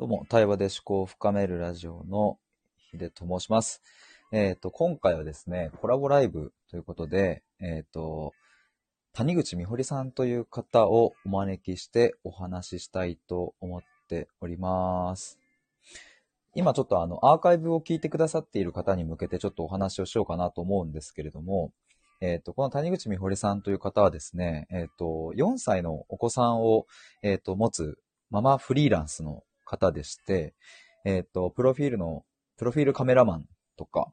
どうも、対話で思考を深めるラジオのヒデと申します。えっ、と、今回はですね、コラボライブということで、えっ、と、谷口美穂さんという方をお招きしてお話ししたいと思っております。今ちょっとあの、アーカイブを聞いてくださっている方に向けてちょっとお話をしようかなと思うんですけれども、えっ、と、この谷口美穂さんという方はですね、えっ、と、4歳のお子さんを、えっ、と、持つママフリーランスの方でして、えっ、と、プロフィールの、プロフィールカメラマンとか、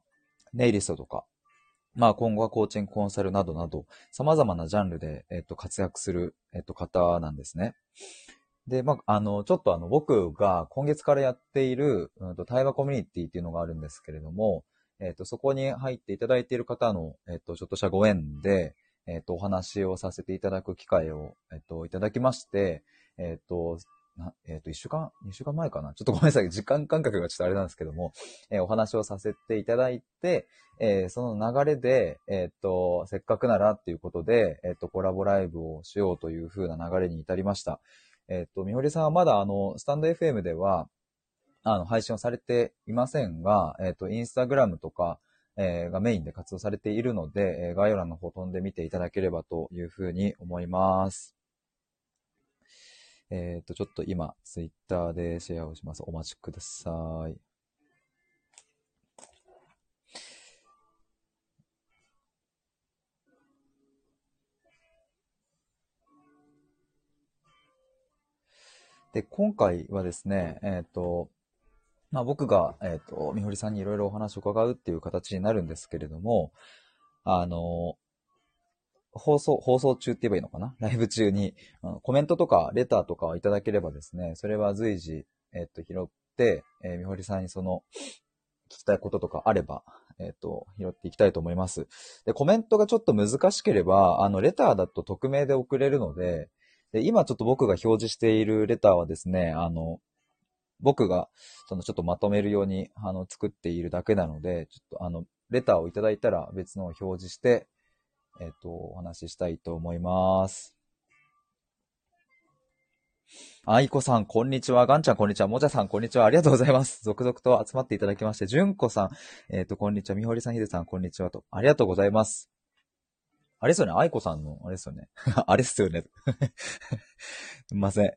ネイリストとか、まあ今後はコーチングコンサルなどなど、様々なジャンルで、えっ、と、活躍する、えっ、と、方なんですね。で、まあ、あの、ちょっとあの、僕が今月からやっている、うんと、対話コミュニティっていうのがあるんですけれども、えっ、と、そこに入っていただいている方の、えっ、と、ちょっとしたご縁で、えっ、と、お話をさせていただく機会を、えっ、と、いただきまして、えっ、と、なえっ、と、一週間、二週間前かな？ちょっとごめんなさい。時間感覚がちょっとあれなんですけども、えーお話をさせていただいて、えーその流れで、えっ、と、せっかくならっていうことで、えっ、と、コラボライブをしようという風な流れに至りました。えっ、と、みほりさんはまだあの、スタンド FM では、あの、配信をされていませんが、えっ、と、インスタグラムとか、えーがメインで活動されているので、え概要欄の方飛んでみていただければというふうに思います。えっ、と、ちょっと今、ツイッターでシェアをします。お待ちください。で、今回はですね、えっ、と、まあ僕が、えっ、と、みほりさんにいろいろお話を伺うっていう形になるんですけれども、あの、放送、放送中って言えばいいのかな？ライブ中に、あのコメントとかレターとかいただければですね、それは随時、えっ、と、拾って、えーみほりさんにその、聞きたいこととかあれば、えっ、と、拾っていきたいと思います。で、コメントがちょっと難しければ、あの、レターだと匿名で送れるので、で、今ちょっと僕が表示しているレターはですね、あの、僕が、そのちょっとまとめるように、あの、作っているだけなので、ちょっとあの、レターをいただいたら別のを表示して、えっ、と、お話ししたいと思います。あいこさん、こんにちは。ガンちゃん、こんにちは。もじゃさん、こんにちは。ありがとうございます。続々と集まっていただきまして、じゅんこさん、えっ、と、こんにちは。みほりさん、ひでさん、こんにちはと。ありがとうございます。あれですよね。あいこさんの、あれですよね。あれっすよね。すみ ません。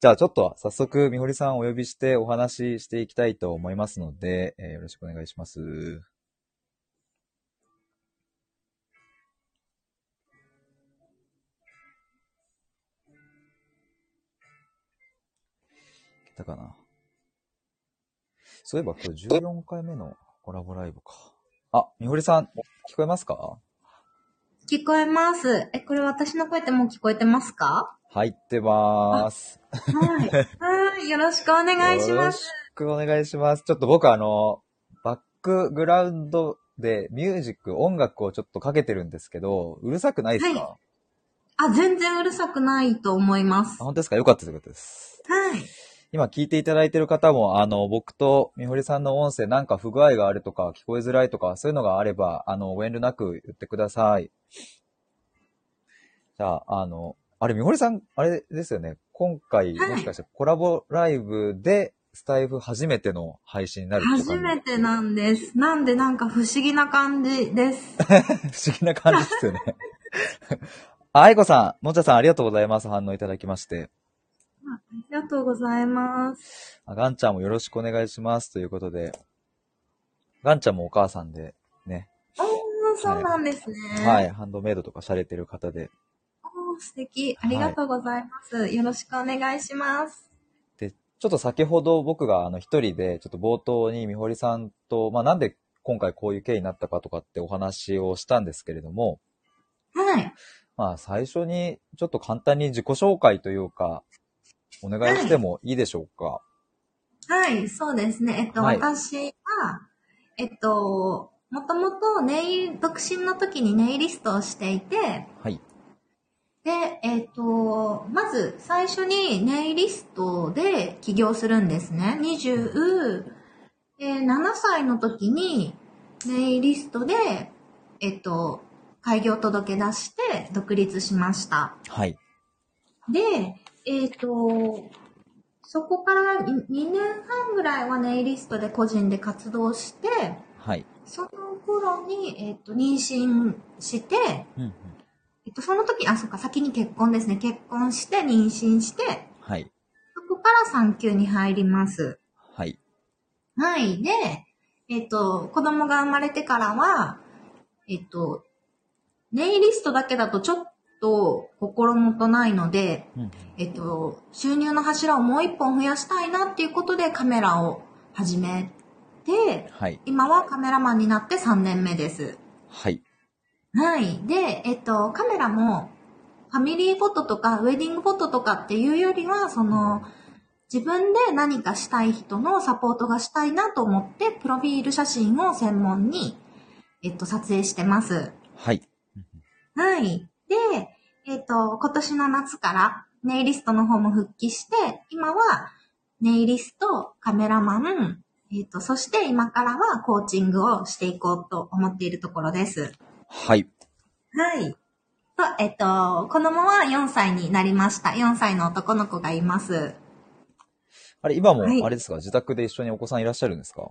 じゃあちょっと早速、みほりさんをお呼びしてお話ししていきたいと思いますので、えーよろしくお願いします。来たかなそういえば今日14回目のコラボライブか。あ、みほりさん、聞こえますか？聞こえます。え、これ私の声ってもう聞こえてますか？入ってまーす。はい。はい。よろしくお願いします。よろしくお願いします。ちょっと僕あの、バックグラウンドでミュージック、音楽をちょっとかけてるんですけど、うるさくないですか、はあ、全然うるさくないと思いますあ。本当ですか？よかったです。よかったです。はい。今聞いていただいている方も、あの、僕とみほりさんの音声なんか不具合があるとか、聞こえづらいとか、そういうのがあれば、あの、ご遠慮なく言ってください。じゃあ、あの、あれ、みほりさん、あれですよね。今回、はいもしかしてコラボライブで、スタイフ初めての配信になる初めてなんです。なんでなんか不思議な感じです。不思議な感じですよね。あ あいこさん、もちゃさんありがとうございます。反応いただきまして。ありがとうございます。あガンちゃんもよろしくお願いします。ということで、ガンちゃんもお母さんでね、おー、そうなんですね。はい、ハンドメイドとかされてる方で、おー、素敵。ありがとうございます。よろしくお願いします。で、ちょっと先ほど僕があの一人で、ちょっと冒頭にみほりさんと、まあなんで今回こういう経緯になったかとかってお話をしたんですけれども、はい。まあ最初にちょっと簡単に自己紹介というか、お願いしてもいいでしょうか？はい、そうですね。えっと、はい私は、えっと、もともとネイル、独身の時にネイリストをしていて、はい。で、えっと、まず最初にネイリストで起業するんですね。27歳の時にネイリストで、えっと、開業届出して独立しました。はい。で、えっ、と、そこから2年半ぐらいはネイリストで個人で活動して、はい。その頃に、えっ、と、妊娠して、うんうん。えっと、その時、あ、そっか、先に結婚ですね。結婚して、妊娠して、はい。そこから産休に入ります。はい。はい。で、えっと、子供が生まれてからは、えっと、ネイリストだけだとちょっと心もとないので、うんうん。えっと、収入の柱をもう一本増やしたいなっていうことでカメラを始めて、はい。今はカメラマンになって3年目です。はい。はい。で、えっと、カメラも、ファミリーフォトとか、ウェディングフォトとかっていうよりは、その、自分で何かしたい人のサポートがしたいなと思って、プロフィール写真を専門に、えっと、撮影してます。はい。はい。で、えっと、今年の夏から、ネイリストの方も復帰して、今は、ネイリスト、カメラマン、えっと、そして今からはコーチングをしていこうと思っているところです。はい。はい。と、えっと、子供は4歳になりました。4歳の男の子がいます。あれ、今も、はいあれですか、自宅で一緒にお子さんいらっしゃるんですか？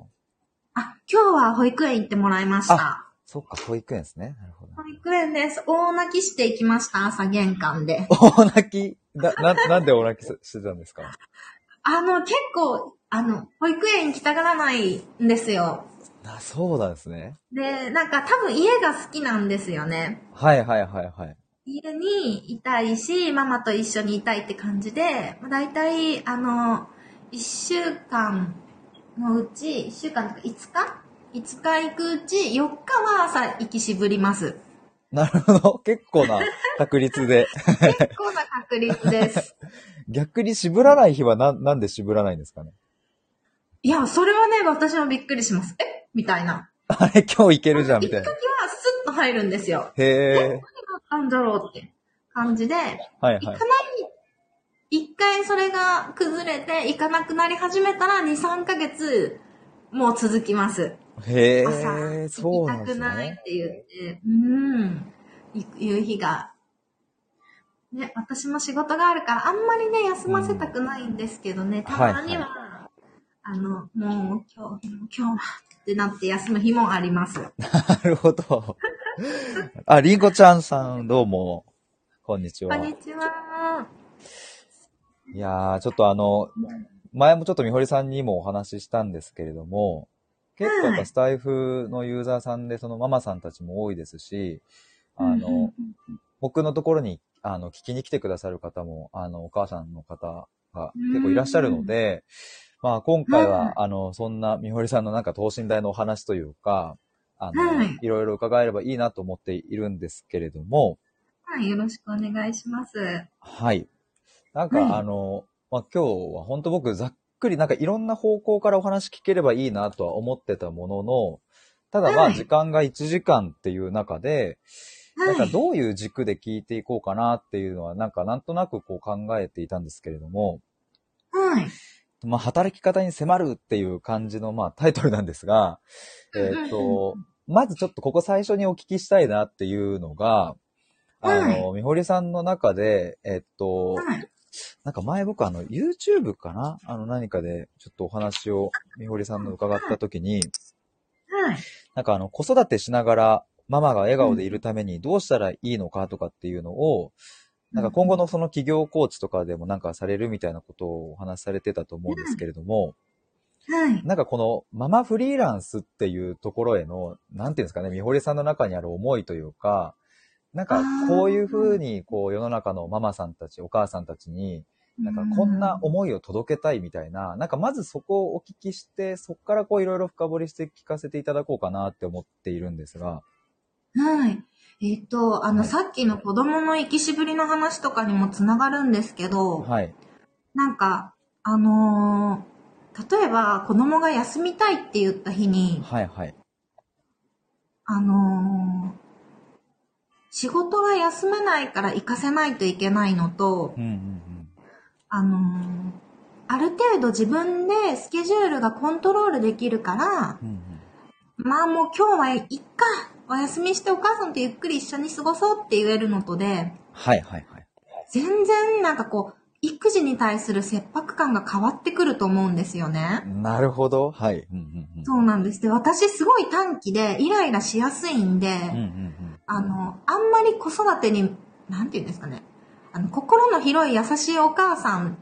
あ、今日は保育園行ってもらいました。そっか、保育園ですね。なるほど。保育園です。大泣きしていきました、朝玄関で。大泣き？な、な、なんで大泣きししてたんですか？あの、結構、あの、保育園行きたがらないんですよ。あ、そうなんですね。で、なんか多分家が好きなんですよね。はいはいはいはい。家にいたいし、ママと一緒にいたいって感じで、まあ、大体、あの、1週間のうち、1週間とか5日 ?5 日行くうち4日は朝行きしぶります。なるほど。結構な確率で。結構な確率です。逆に渋らない日はな、なんで渋らないんですかね？いや、それはね、私もびっくりします。え？みたいな。あれ、今日いけるじゃん、みたいな行くと。きはスッと入るんですよ。へえ。なんだろうって感じで、はいはい行かない、一回それが崩れて行かなくなり始めたら2、3ヶ月もう続きます。へ朝、え、そうなんです行きたくないっね。て言って、うん、行くいう日が。ね、私も仕事があるから、あんまりね、休ませたくないんですけどね、たまには、あの、もう今日、今日はってなって休む日もあります。なるほど。あ、りんこちゃんさん、どうも。こんにちは。こんにちは。いやー、ちょっとあの、前もちょっとみほりさんにもお話ししたんですけれども、結構やっぱスタイフのユーザーさんで、そのママさんたちも多いですし、あの、僕のところに、あの、聞きに来てくださる方も、あの、お母さんの方が結構いらっしゃるので、まあ今回うんは、あの、そんなみほりさんのなんか等身大のお話というか、あの、はい。いろいろ伺えればいいなと思っているんですけれども、はい、よろしくお願いします。はい。なんか、はい。あの、まあ、今日は本当僕ざっくりなんかいろんな方向からお話聞ければいいなとは思ってたものの、ただまはいあ時間が1時間っていう中で、なんかはい。どういう軸で聞いていこうかなっていうのはなんかなんとなくこう考えていたんですけれども、はい。まあ働き方に迫るっていう感じのまあタイトルなんですが、えっと、まずちょっとここ最初にお聞きしたいなっていうのが、あの、みほりさんの中で、えっと、はい。なんか前僕あの YouTube かな？あの何かでちょっとお話をみほりさんの伺った時に、はい。なんかあの子育てしながらママが笑顔でいるためにどうしたらいいのかとかっていうのを、なんか今後のその企業コーチとかでもなんかされるみたいなことをお話しされてたと思うんですけれども、はい。なんかこのママフリーランスっていうところへの、なんていうんですかね、みほりさんの中にある思いというか、なんかこういうふうにこう世の中のママさんたち、お母さんたちに、なんかこんな思いを届けたいみたいな、なんかまずそこをお聞きして、そこからこういろいろ深掘りして聞かせていただこうかなって思っているんですが。はい。えっと、あの、はいさっきの子供の生きしぶりの話とかにもつながるんですけど、はい。なんか、あのー例えば子供が休みたいって言った日に、はいはい。あのー仕事が休めないから行かせないといけないのと、うんうんあのーある程度自分でスケジュールがコントロールできるから、うん。うんまあもう今日はいっか、お休みしてお母さんとゆっくり一緒に過ごそうって言えるのとで、はいはいはい。全然なんかこう、い育児に対する切迫感が変わってくると思うんですよね。なるほど。はい。うんうんうん。そうなんです。で、私すごい短期でイライラしやすいんで、うんうんうん。あの、あんまり子育てに、なんて言うんですかね。あの、心の広い優しいお母さん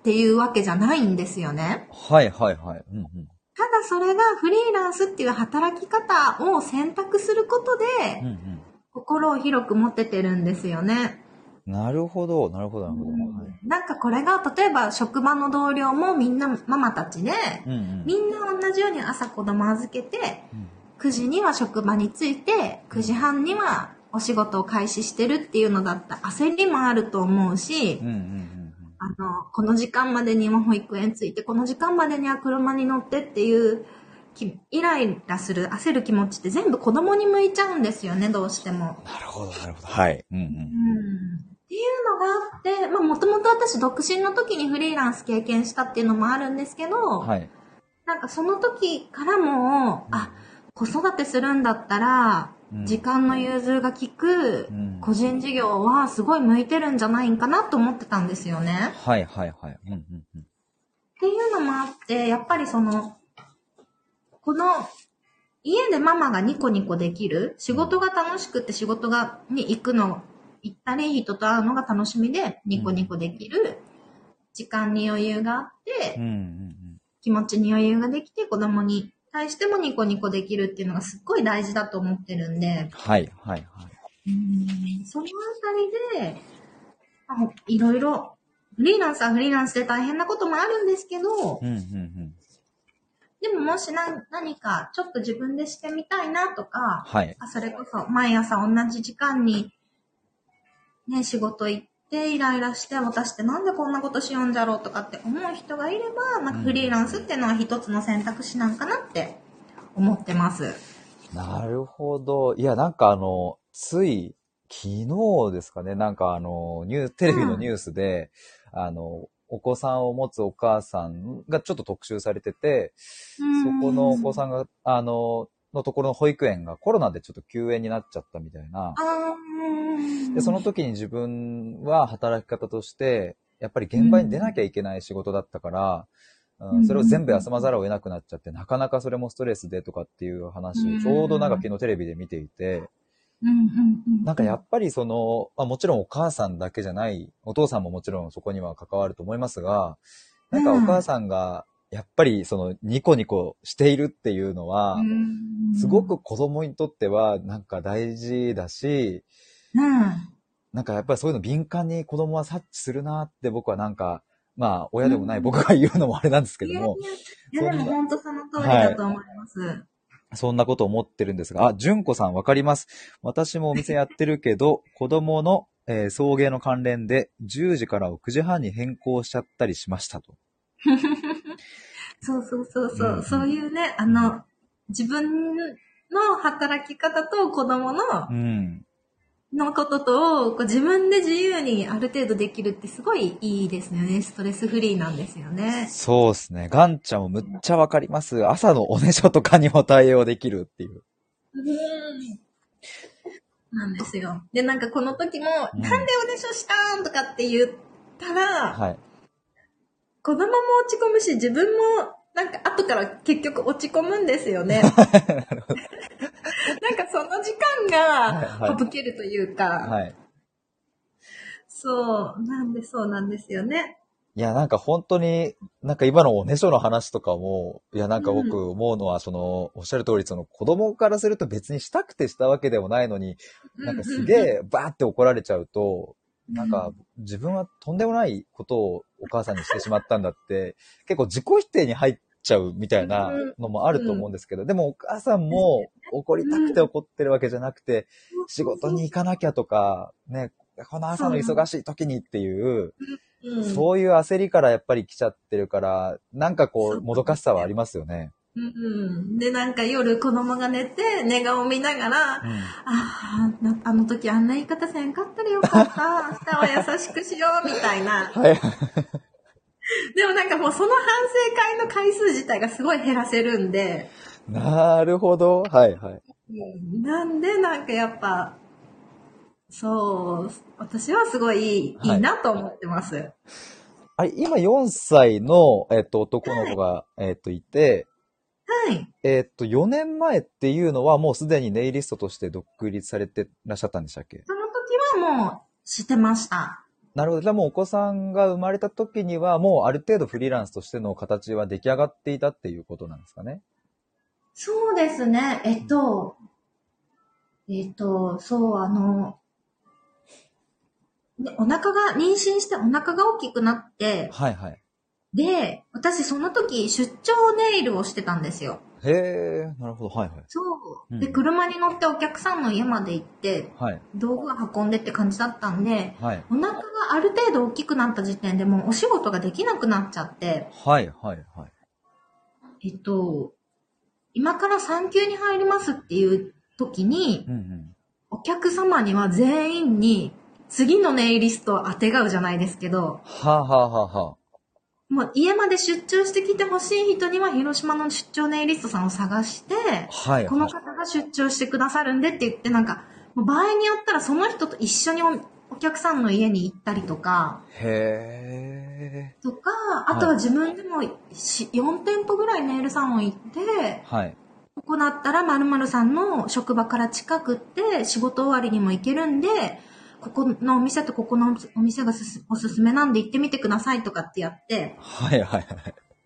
っていうわけじゃないんですよね。はいはいはい。うんうん。ただそれがフリーランスっていう働き方を選択することで、うんうん。心を広く持ててるんですよね。なるほど、なるほど、なるほど。はい。なんかこれが、例えば職場の同僚もみんなママたちで、うんうん。みんな同じように朝子供預けて、うん9時には職場に着いて、9時半にはお仕事を開始してるっていうのだったら焦りもあると思うしうん、うんうんあの、この時間までには保育園着いて、この時間までには車に乗ってっていう、きイライラする、焦る気持ちって全部子供に向いちゃうんですよね、どうしても。なるほど、なるほど。はい。うんうん。うんっていうのがあって、まあもともと私独身の時にフリーランス経験したっていうのもあるんですけど、はい。なんかその時からも、あ、子育てするんだったら、うん時間の融通が利くうん個人事業はすごい向いてるんじゃないんかなと思ってたんですよね。はいはいはい。うんうんうん。っていうのもあって、やっぱりその、この、家でママがニコニコできる、仕事が楽しくて仕事が、に行くの、行ったり人と会うのが楽しみでニコニコできる、時間に余裕があって、うんうん気持ちに余裕ができて子供に対してもニコニコできるっていうのがすっごい大事だと思ってるんで、はいはいはい。うんそのあたりで、まあいろいろ、フリーランスはフリーランスで大変なこともあるんですけど、うんうんうん。でももしな何かちょっと自分でしてみたいなとか、はい。あそれこそ毎朝同じ時間にね、仕事行ってイライラして私ってなんでこんなことしようんだろうとかって思う人がいれば、なんかフリーランスっていうのは一つの選択肢なんかなって思ってます。なるほど。いや、なんかあの、つい、昨日ですかね、なんかあの、ニュー、テレビのニュースで、あの、お子さんを持つお母さんがちょっと特集されてて、そこのお子さんが、あの、のところの保育園がコロナでちょっと休園になっちゃったみたいな。で、その時に自分は働き方として、やっぱり現場に出なきゃいけない仕事だったから、ううん。ん、それを全部休まざるを得なくなっちゃって、なかなかそれもストレスでとかっていう話をちょうどなんか昨日テレビで見ていて、なんかやっぱりその、まあ、もちろんお母さんだけじゃない、お父さんももちろんそこには関わると思いますが、なんかお母さんがやっぱりそのニコニコしているっていうのは、うんすごく子供にとってはなんか大事だし、うん。なんかやっぱりそういうの敏感に子供は察知するなって僕はなんか、まあ親でもない僕が言うのもあれなんですけども、いやいや、いやでも本当その通りだと思います。そんなこと思ってるんですが、あ、純子さんわかります。私もお店やってるけど、子供の、えー送迎の関連で10時からを9時半に変更しちゃったりしましたと。そうそうそうそう、うんうんそういうね、あの、自分の働き方と子供のう、ん。のことと、こう自分で自由にある程度できるってすごいいいですよね。ストレスフリーなんですよね。そうですね。ガンちゃんもむっちゃわかります。朝のおねしょとかにも対応できるっていう。なんですよ。で、なんかこの時も、うんなんでおねしょしたん？とかって言ったら、はい。子供も落ち込むし、自分も、なんか後から結局落ち込むんですよね。なんかその時間はいはいが省けるというか、はい。そう、なんでそうなんですよね。いや、なんか本当に、なんか今のおねしょの話とかも、いや、なんか僕思うのは、その、おっしゃる通り、その子供からすると別にしたくてしたわけでもないのに、なんかすげえバーって怒られちゃうと、なんか自分はとんでもないことをお母さんにしてしまったんだって、結構自己否定に入っちゃうみたいなのもあると思うんですけど、でもお母さんも怒りたくて怒ってるわけじゃなくて、仕事に行かなきゃとか、ね、この朝の忙しい時にっていう、う。ん、そういう焦りからやっぱり来ちゃってるから、なんかこう、もどかしさはありますよね。うんうん。で、なんか夜子供が寝て、寝顔見ながら、ああ、なあの時あんな言い方せんかったらよかった。明日は優しくしよう、みたいな。はい。でもなんかもうその反省会の回数自体がすごい減らせるんで、なるほど。はいはい。うんなんでなんかやっぱ、そう、私はすごいいい,、はいい、いなと思ってます。あれ、今4歳の、えっと、男の子が、えっと、いて、はい。えっと、4年前っていうのはもうすでにネイリストとして独立されてらっしゃったんでしたっけ？その時はもうしてました。なるほど。じゃあもうお子さんが生まれた時にはもうある程度フリーランスとしての形は出来上がっていたっていうことなんですかね？そうですね。えっと、えっと、そう、あの、でお腹が、妊娠してお腹が大きくなって、はいはい。で、私その時出張ネイルをしてたんですよ。へえ、なるほど。はいはい。そう。うんで、車に乗ってお客さんの家まで行って、はい。道具を運んでって感じだったんで、はい。お腹がある程度大きくなった時点でもうお仕事ができなくなっちゃって、はいはいはい。えっと、今から産休に入りますっていう時に、うんうん。お客様には全員に次のネイリストを当てがうじゃないですけど、はあ、はあはあはもう家まで出張してきてほしい人には広島の出張ネイリストさんを探して、あ、はいはい。この方が出張してくださるんでって言ってなんか、もう場合によったらその人と一緒におお客さんの家に行ったりとか、へえ。とか、あとは自分でもし4店舗ぐらいネイルサロン行って、はい。ここだったら〇〇さんの職場から近くって仕事終わりにも行けるんで、ここのお店とここのお店がすすおすすめなんで行ってみてくださいとかってやって、はいはいはい。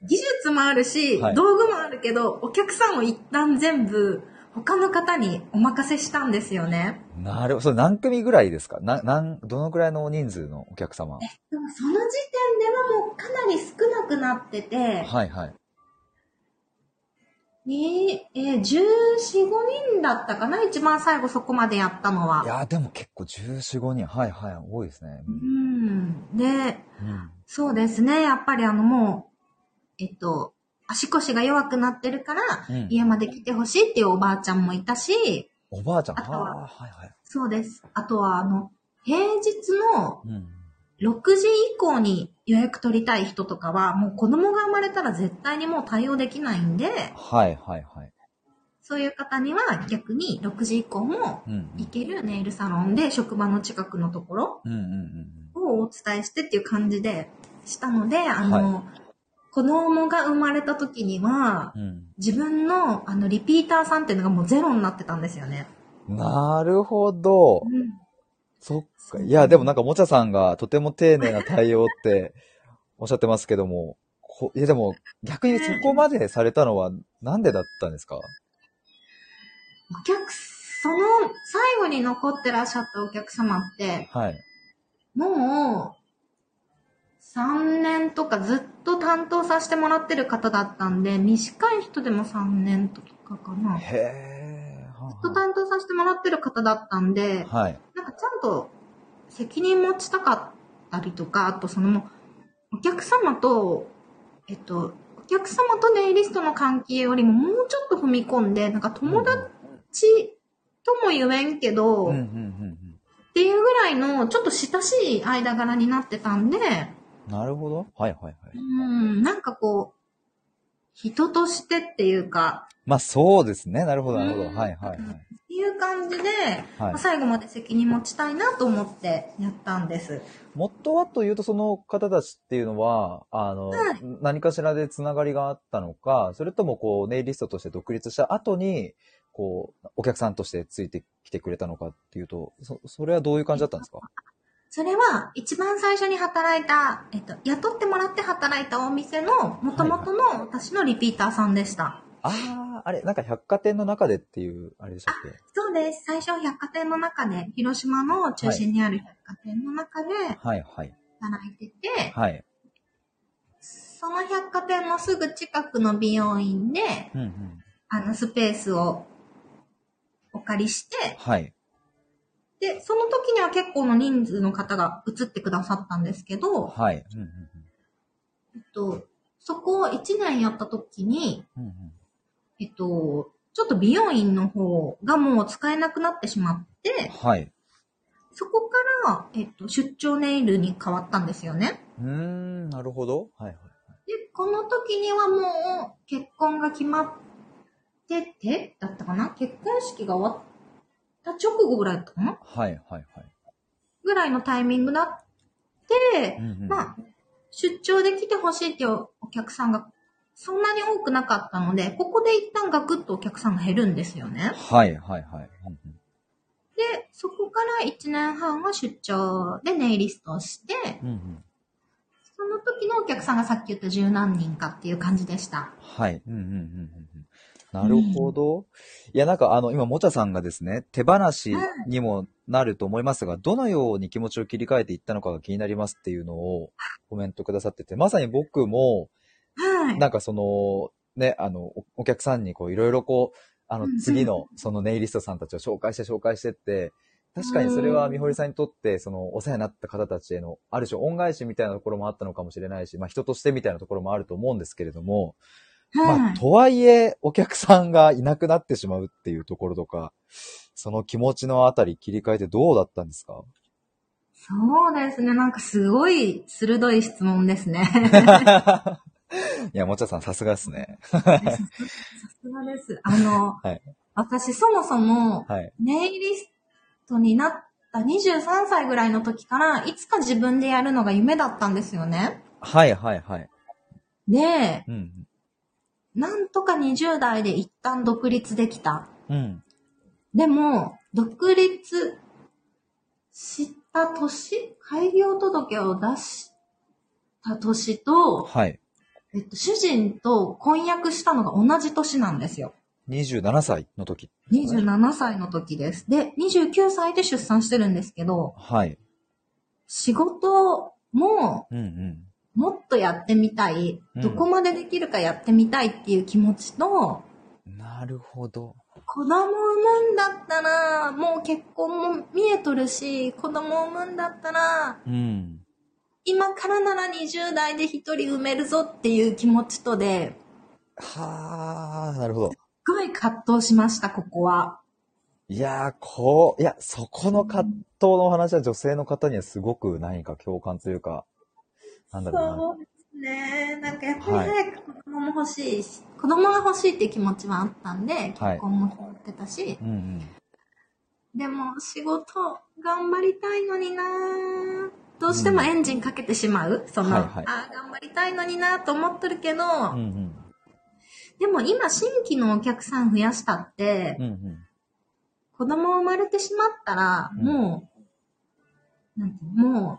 技術もあるし、はい道具もあるけど、お客さんを一旦全部他の方にお任せしたんですよね。なるほど。それ何組ぐらいですか？な、なん、どのぐらいの人数のお客様？でもその時点ではもうかなり少なくなってて、はいはい。にえー、14、5人だったかな？一番最後そこまでやったのは。いやーでも結構14、5人。はいはい。多いですね。うん。で、うん。そうですね。やっぱりあのもう、えっと、足腰が弱くなってるから、うん家まで来てほしいっていうおばあちゃんもいたし、おばあちゃん。あとははあ、はいはい。そうです。あとはあの、平日のうん。6時以降に予約取りたい人とかは、もう子供が生まれたら絶対にもう対応できないんで、はいはいはい。そういう方には逆に6時以降もうん。行けるネイルサロンで職場の近くのところをお伝えしてっていう感じでしたので、あの、子供が生まれた時には、うん。うん。自分のあのリピーターさんっていうのがもうゼロになってたんですよね。なるほど。うんそっか。いや、でもなんか、もちゃさんがとても丁寧な対応って おっしゃってますけども、こいや、でも、逆にそこまでされたのはなんでだったんですか？お客、その最後に残ってらっしゃったお客様って、はい。もう、3年とかずっと担当させてもらってる方だったんで、短い人でも3年とかかな。ずへえ。と担当させてもらってる方だったんで、あはい。なんかちゃんと責任持ちたかったりとか、あとその、お客様と、えっと、お客様とネイリストの関係よりももうちょっと踏み込んで、なんか友達とも言えんけど、っうんていうぐらいのちょっと親しい間柄になってたんで、うん。なるほど。はいはいはい。うん、なんかこう、人としてっていうか、まあそうですね。なるほどなるほど。うんはいはいはい。っていう感じで、はいまあ最後まで責任持ちたいなと思ってやったんです。元はというと、その方たちっていうのは、あの、はい何かしらでつながりがあったのか、それともこう、ネイリストとして独立した後に、こう、お客さんとしてついてきてくれたのかっていうと、そ、それはどういう感じだったんですか？それは一番最初に働いた、えっと、雇ってもらって働いたお店の元々の私のリピーターさんでした。ああ、あれ、なんか百貨店の中でっていう、あれでしたっけ？そうです。最初百貨店の中で、広島の中心にある百貨店の中ではいはい。働いてて、はい。その百貨店のすぐ近くの美容院で、うんうん。あの、スペースをお借りして、はい。で、その時には結構の人数の方が移ってくださったんですけど、はい。うんうんえっと、そこを1年やった時に、うん。うんえっと、ちょっと美容院の方がもう使えなくなってしまってうん。、はい。そこから、えっと、出張ネイルに変わったんですよね。うーん、なるほど。はいはい。で、この時にはもう結婚が決まってて、だったかな？結婚式が終わった直後ぐらいだったかな？はいはいはい。ぐらいのタイミングだって、うんうんまあ、出張で来てほしいっていうお客さんがそんなに多くなかったので、ここで一旦ガクッとお客さんが減るんですよね。はい、はい、はい。うんうんで、そこから1年半は出張でネイリストをして、うんうんその時のお客さんがさっき言った十何人かっていう感じでした。はい。うんうんうんうんうんなるほど。いや、なんかあの、今、もちゃさんがですね、手放しにもなると思いますが、どのように気持ちを切り替えていったのかが気になりますっていうのをコメントくださってて、まさに僕も、はい。なんかその、ね、あの、おお客さんにこう、いろいろこう、あのうん、次の、そのネイリストさんたちを紹介して紹介してって、確かにそれはみほりさんにとって、その、お世話になった方たちへの、ある種恩返しみたいなところもあったのかもしれないし、まあ人としてみたいなところもあると思うんですけれども、はい。まあ、とはいえ、お客さんがいなくなってしまうっていうところとか、その気持ちのあたり切り替えてどうだったんですか？そうですね。なんかすごい鋭い質問ですね。いや、もちゃさんさすがですね。さすがです。あの、はい私そもそもはい。ネイリストになった23歳ぐらいの時から、いつか自分でやるのが夢だったんですよね。はい、はい、はい。で、うん。なんとか20代で一旦独立できた。うん。でも、独立した年開業届を出した年と、はい。えっと、主人と婚約したのが同じ年なんですよ。27歳の時。27歳の時です。で、29歳で出産してるんですけど、はい。仕事もうんうん。もっとやってみたい、うんどこまでできるかやってみたいっていう気持ちと、なるほど。子供産むんだったら、もう結婚も見えとるし、子供産むんだったら、うん。今からなら20代で一人産めるぞっていう気持ちとで、はあ、なるほど。すごい葛藤しました、ここは。いやー、こう、いや、そこの葛藤のお話は女性の方にはすごく何か共感というか、なんだろうな。そうですね。なんかやっぱりはい早く子供も欲しいし、子供が欲しいっていう気持ちはあったんで、結はい婚も決まってたし、うんうん。でも仕事頑張りたいのになぁどうしてもエンジンかけてしまう。その、はいはいあー頑張りたいのになと思ってるけど、うんうん。でも今新規のお客さん増やしたって、うんうん。子供生まれてしまったら、うんもう、なんていうのもう、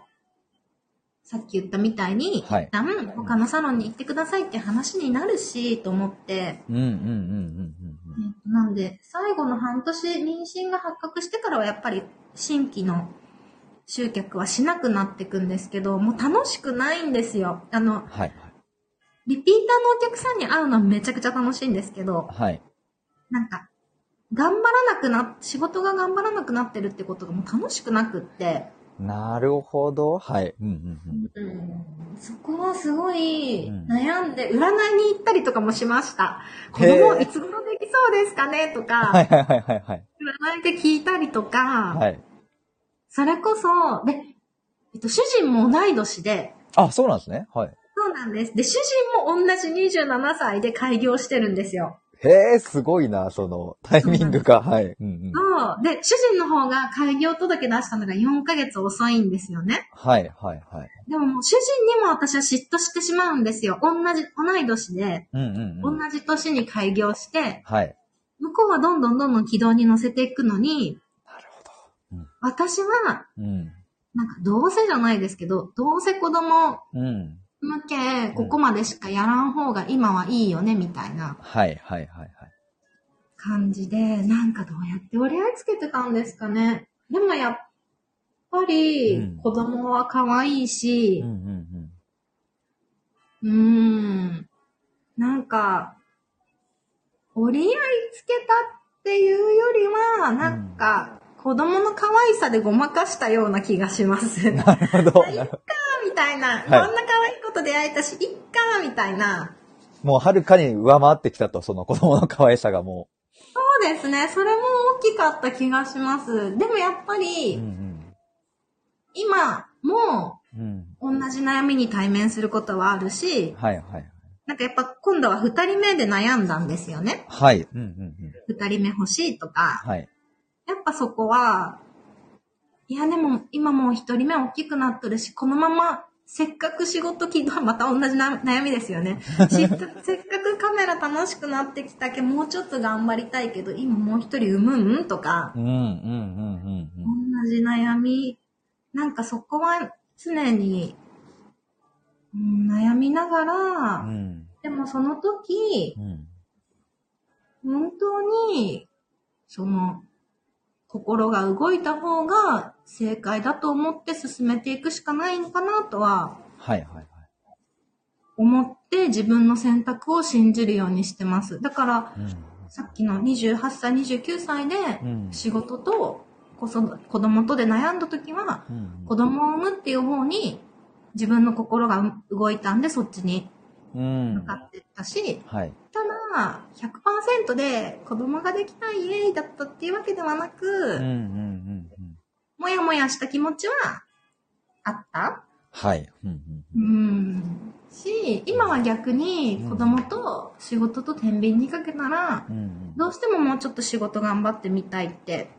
さっき言ったみたいに、はい一旦他のサロンに行ってくださいって話になるし、と思って、うんうんうんうんうんえっとなんで、最後の半年妊娠が発覚してからはやっぱり新規の集客はしなくなっていくんですけど、もう楽しくないんですよ。あの、はいはい。リピーターのお客さんに会うのはめちゃくちゃ楽しいんですけど、はい。なんか、頑張らなくな、仕事が頑張らなくなってるってことがもう楽しくなくって、なるほど。はい。うんうんうん。そこはすごいうん悩んで、占いに行ったりとかもしました。子供いつ頃できそうですかね？とか、はいはいはいはいはい。占いで聞いたりとか、はい。それこそ、で、えっと、主人も同い年で、あ、そうなんですね。はい。そうなんです。で、主人も同じ27歳で開業してるんですよ。へえ、すごいな、その、タイミングが。はい。うんうん。そう。で、主人の方が開業届出したのが4ヶ月遅いんですよね。はいはいはい。でももう主人にも私は嫉妬してしまうんですよ。同じ、同い年で、うんうんうん。同じ年に開業して、はい。向こうはどんどんどんどん軌道に乗せていくのに。私は、うん。なんかどうせじゃないですけど、どうせ子供うん。向け、ここまでしかやらん方が今はいいよね、みたいなはいはいはいはい。感じで、なんかどうやって折り合いつけてたんですかね。でもやっぱうんり、子供は可愛いしうん、うんうーん、なんか、折り合いつけたっていうよりは、なんか、子供の可愛さでごまかしたような気がします。うん。なるほど。なるほどみたいな、いこんな可愛いこと出会えたし、いっか、みたいな。もうはるかに上回ってきたと、その子供の可愛さがもそうですね。それも大きかった気がします。でもやっぱう。り、ん今もうん。うん。同じ悩みに対面することはあるし、はいはい。なんかやっぱ今度は二人目で悩んだんですよね。はい。うんうんうん。二人目欲しいとか。はい。やっぱそこは、いやでも今もう一人目大きくなっとるし、このまませっかく仕事き、また同じな悩みですよね。し せっかくカメラ楽しくなってきたけど、もうちょっと頑張りたいけど、今もう一人産むん？とかう、ん、うん、うん、うん。同じ悩み。なんかそこは常に、うん悩みながら、うん。うん。でもその時、うん。本当に、その、心が動いた方が正解だと思って進めていくしかないのかなとははい、はい、はい。思って自分の選択を信じるようにしてます。だから、うん。さっきの28歳、29歳でうん仕事と子育子供とで悩んだ時は、うん。子供を産むっていう方に自分の心が動いたんでそっちにうん向か。ってったし、はい。ただ、100%で子供ができたイエーイだったっていうわけではなく、うん、うん、うん。うんもやもやした気持ちはあった？はい。うん、うん。うん。し、今は逆に子供と仕事と天秤にかけたらう、ん、うん。どうしてももうちょっと仕事頑張ってみたいって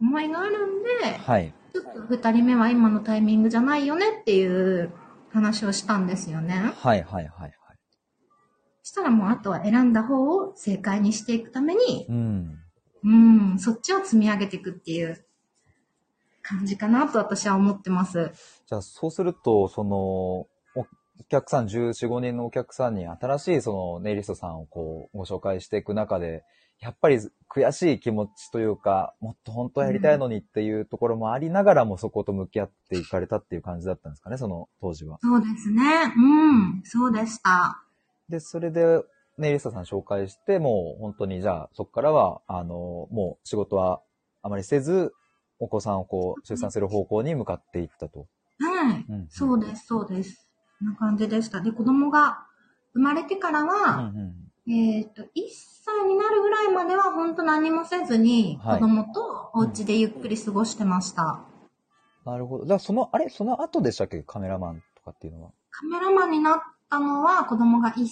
思いがあるんで、はい。ちょっと二人目は今のタイミングじゃないよねっていう話をしたんですよね。はい、はい、はい、はい。したらもうあとは選んだ方を正解にしていくために、うん。うん、そっちを積み上げていくっていう感じかなと私は思ってます。じゃあ、そうすると、その、おお客さん、14、5人のお客さんに新しいそのネイリストさんをこう、ご紹介していく中で、やっぱり悔しい気持ちというか、もっと本当はやりたいのにっていうところもありながらもそこと向き合っていかれたっていう感じだったんですかね、その当時は。そうですね。うん、そうでした。で、それでネイリストさん紹介して、もう本当にじゃあそこからは、あの、もう仕事はあまりせず、お子さんをこう、出産する方向に向かっていったと。はい。うんそうです、そうです。こんな感じでした。で、子供が生まれてからうんは、うん。えっ、と、1歳になるぐらいまでは本当何もせずに、はい子供とお家でゆっくり過ごしてました。なるほど。じゃあその、あれその後でしたっけ？カメラマンとかっていうのは。カメラマンになったのは子供が1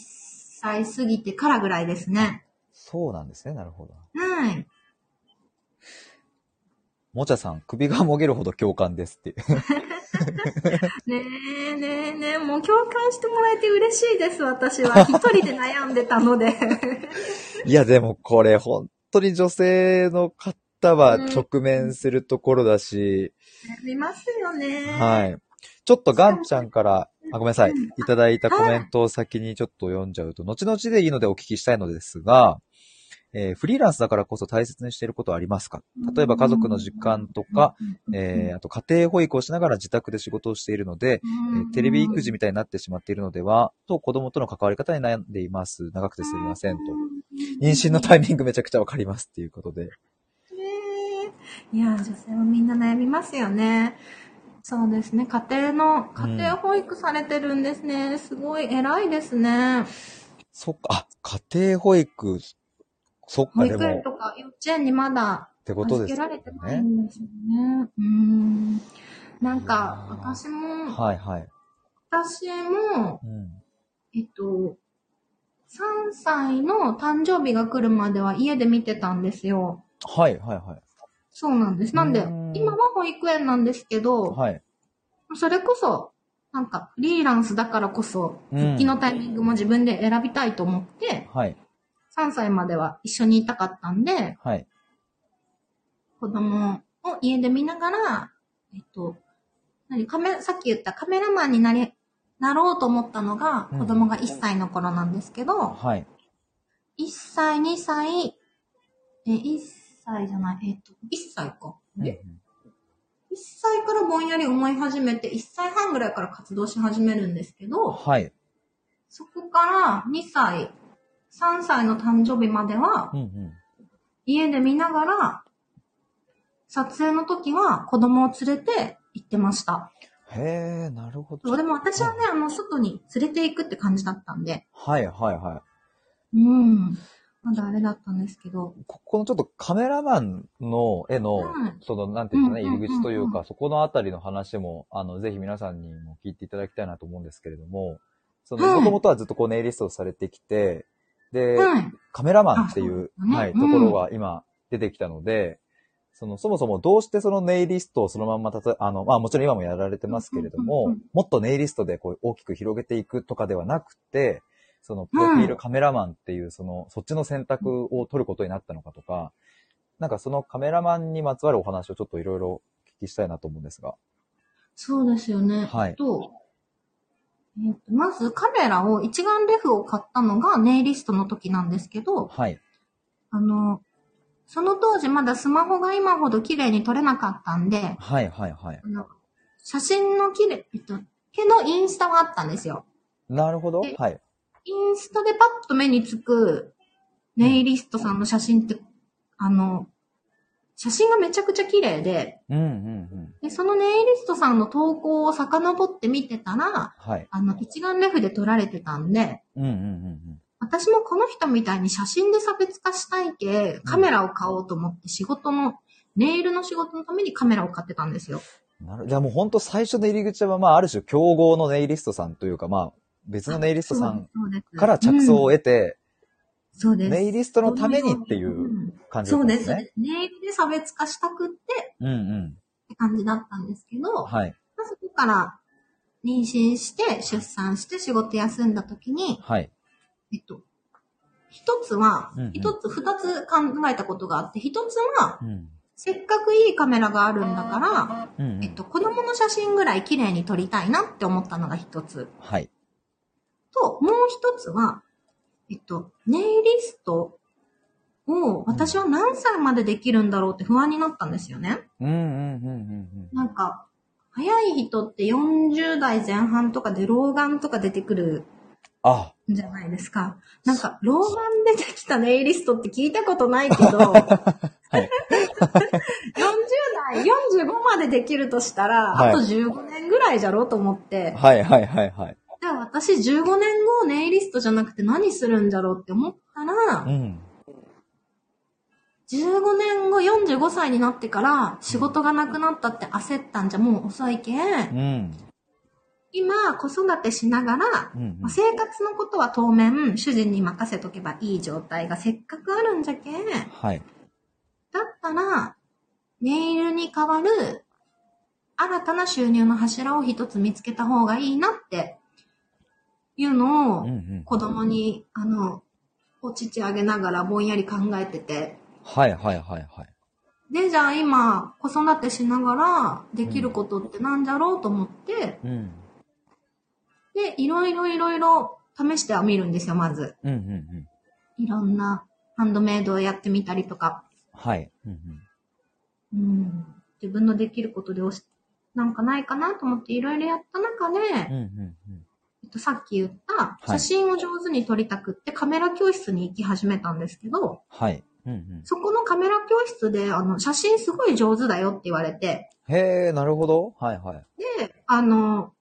歳過ぎてからぐらいですね。そうなんですね。なるほど。はい。もちゃさん、首がもげるほど共感ですって。ねえねえねえ、もう共感してもらえて嬉しいです、私は。一人で悩んでたので。いや、でもこれ本当に女性の方は直面するところだし、見ますよね。はい。ちょっとガンちゃんから、あ、ごめんなさい。いただいたコメントを先にちょっと読んじゃうと、後々でいいのでお聞きしたいのですが、えーフリーランスだからこそ大切にしていることはありますか？例えば家族の時間とか、えーあと家庭保育をしながら自宅で仕事をしているので、えーテレビ育児みたいになってしまっているのでは、と子供との関わり方に悩んでいます。長くてすみませんと。妊娠のタイミングめちゃくちゃわかりますっていうことで。いや、女性はみんな悩みますよね。そうですね。家庭の、家庭保育されてるんですね。すごい偉いですね。そっか、あ、家庭保育、そっか、で保育園も、とか幼稚園にまだってことですよ預けられてないね。んですよね。うん。なんか、私も、はいはい。私も、うん。えっと、3歳の誕生日が来るまでは家で見てたんですよ。はいはいはい。そうなんです。なんでうん、今は保育園なんですけど、はい。それこそ、なんか、フリーランスだからこそ、うん復帰のタイミングも自分で選びたいと思って、はい。3歳までは一緒にいたかったんで、はい。子供を家で見ながら、えっと、何カメ、さっき言ったカメラマンになり、なろうと思ったのが、うん子供が1歳の頃なんですけど、はい。1歳、2歳、え、1歳じゃない、えっと、1歳か。え ?1 歳からぼんやり思い始めて、1歳半ぐらいから活動し始めるんですけど、はい。そこから2歳、3歳の誕生日まではうんうん。家で見ながら、撮影の時は子供を連れて行ってました。へえ、なるほど。でも私はね、あの、外に連れて行くって感じだったんで、はいはいはい。うん。まだあれだったんですけど、ここのちょっとカメラマンの絵の、うんその、なんていうかね、うんうんうんうん。入り口というか、そこのあたりの話も、あの、ぜひ皆さんにも聞いていただきたいなと思うんですけれども、その、はい。もともとはずっとこうネイリストをされてきて、で、はい。カメラマンっていう、ね。はい、うん。ところが今出てきたので、その、そもそもどうしてそのネイリストをそのまんまたと、あの、まあもちろん今もやられてますけれどうんうんもうん、もっとネイリストでこう大きく広げていくとかではなくて、その、プロフィールカメラマンっていう、その、そっちの選択を取ることになったのかとか、なんかそのカメラマンにまつわるお話をちょっといろいろお聞きしたいなと思うんですが。そうですよね。はいえっと、えっとまずカメラを、一眼レフを買ったのがネイリストの時なんですけど、はい。あの、その当時まだスマホが今ほど綺麗に撮れなかったんで、はい、はい、はい。あの、写真の綺麗、えっと、けどインスタがあったんですよ。なるほど。えはい。インスタでパッと目につくネイリストさんの写真って、あの、写真がめちゃくちゃ綺麗で、うん、うん、うん。でそのネイリストさんの投稿を遡って見てたら、はい。あの、一眼レフで撮られてたんで、うん、うん、うん私もこの人みたいに写真で差別化したいけ、カメラを買おうと思って仕事の、ネイルの仕事のためにカメラを買ってたんですよ。うん。なるじゃあもう本当最初の入り口は、まあある種競合のネイリストさんというか、まあ別のネイリストさんから着想をうん得て、そうです。ネイリストのためにっていううん感じです。ったんですね。ネイルで差別化したくってうんうん。って感じだったんですけど、はい。まあそこから妊娠して、出産して仕事休んだ時に、はい。えっと、一つは一つ、二つ考えたことがあって、一つは、うん。せっかくいいカメラがあるんだから、うん、うん。えっと、子供の写真ぐらい綺麗に撮りたいなって思ったのが一つ。はい。と、もう一つは、えっと、ネイリストを私は何歳までできるんだろうって不安になったんですよね。うん、うん、うん、うんなんか、早い人って40代前半とかで老眼とか出てくるあ、んじゃないですか。なんか、老眼でできたネイリストって聞いたことないけど、40代、45までできるとしたら、はいあと15年ぐらいじゃろうと思って、はい、はい、はい、はい。じゃあ私15年後ネイリストじゃなくて何するんだろうって思ったら、うん。15年後45歳になってから仕事がなくなったって焦ったんじゃもう遅いけん、うん。今子育てしながら、うん、うんまあ。生活のことは当面主人に任せとけばいい状態がせっかくあるんじゃけん、はい。だったら、ネイルに代わる新たな収入の柱を一つ見つけた方がいいなっていうのをうん、うん。子供に、あの、お乳あげながらぼんやり考えてて。はい、はい、はい、はい。で、じゃあ今、子育てしながらできることってなんじゃろうと思って、うん。で、いろいろいろいろ試してはみるんですよ、まず。うん、うん、うん。いろんなハンドメイドをやってみたりとか。はい。うん、うん。うん。自分のできることでおし、なんかないかなと思っていろいろやった中で、うん、うん、えっと、さっき言ったはい写真を上手に撮りたくってカメラ教室に行き始めたんですけど、はい。うん、うん。そこのカメラ教室で、あの、写真すごい上手だよって言われて、へえ、なるほど。はい、はい。で、あの、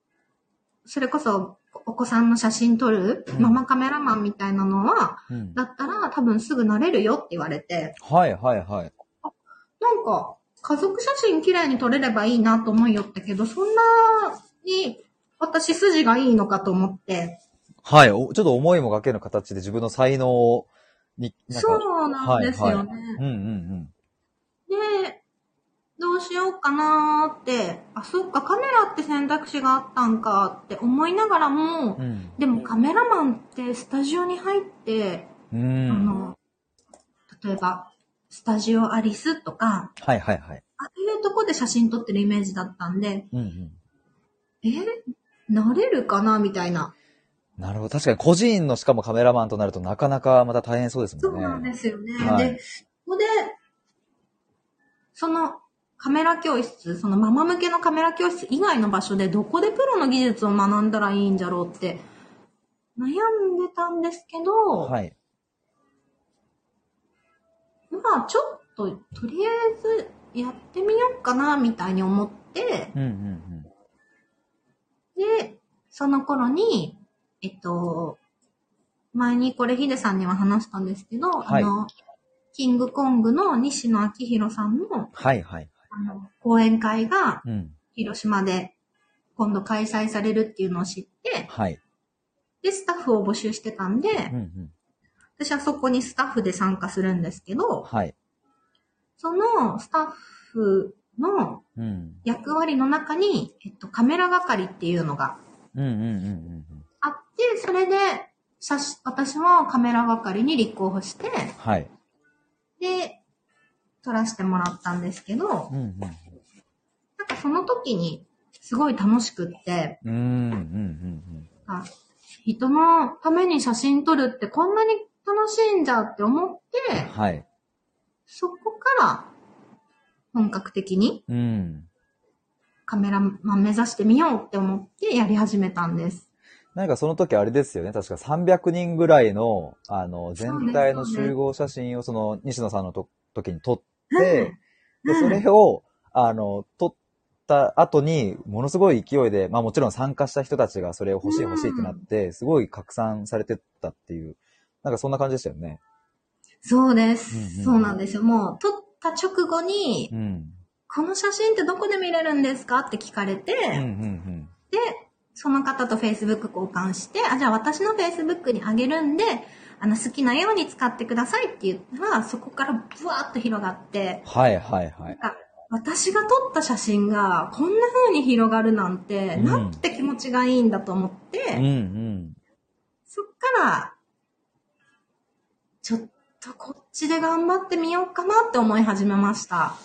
それこそ、お子さんの写真撮る、うんママカメラマンみたいなのは、うん。だったら多分すぐ慣れるよって言われて、はい、はい、はい。なんか、家族写真綺麗に撮れればいいなと思いよったけど、そんなに私筋がいいのかと思って、はい。おちょっと思いもかけぬ形で自分の才能をに、そうなんですよね。うん、うん、で、どうしようかなーって、あ、そっか、カメラって選択肢があったんかって思いながらもうん。う、ん。でもカメラマンってスタジオに入って、うあん。の、例えば、スタジオアリスとか、はい、はい、はい。ああいうとこで写真撮ってるイメージだったんで、うん、うん。え慣れるかなみたいな。なるほど。確かに個人のしかもカメラマンとなるとなかなかまた大変そうですそうもんね。なんですよね。はいで、ここで、そのカメラ教室、そのママ向けのカメラ教室以外の場所でどこでプロの技術を学んだらいいんじゃろうって悩んでたんですけど、はい。まあちょっととりあえずやってみようかなみたいに思って、うん、うん、で、その頃に、えっと、前にこれヒデさんには話したんですけど、はいあの、キングコングの西野昭弘さんのはい、はい。あの講演会がうん。広島で今度開催されるっていうのを知って、はい。で、スタッフを募集してたんで、うん、うん。私はそこにスタッフで参加するんですけど、はい。そのスタッフのうん。役割の中に、えっと、カメラ係っていうのがあって、それで、写真、私はカメラ係に立候補して、うん。はい。で、撮らせてもらったんですけど、うんうん。なんかその時に、すごい楽しくって、うんうんうんあ人のために写真撮るってこんなに楽しいんじゃって思ってうん。、はい。そこから本格的にうん。カメラマン目指してみようって思ってやり始めたんです。なんかその時あれですよね。確か300人ぐらいの、あの、全体の集合写真をその西野さんのと時に撮っうんて、で、それを、あの、撮った後に、ものすごい勢いで、まあもちろん参加した人たちがそれを欲しい欲しいってなって、すごい拡散されてったっていう、なんかそんな感じでしたよね。そうです、うんうんそうなんですよ。もう撮った直後に、うん。この写真ってどこで見れるんですかって聞かれて、うんうんで、その方と Facebook 交換して、あ、じゃあ私の Facebook にあげるんで、あの好きなように使ってくださいって言ったら、そこからブワーッと広がって、はいはいはい。あ私が撮った写真がこんな風に広がるなんて、うんなんて気持ちがいいんだと思って、うんうん。そっから、ちょっとこっちで頑張ってみようかなって思い始めました。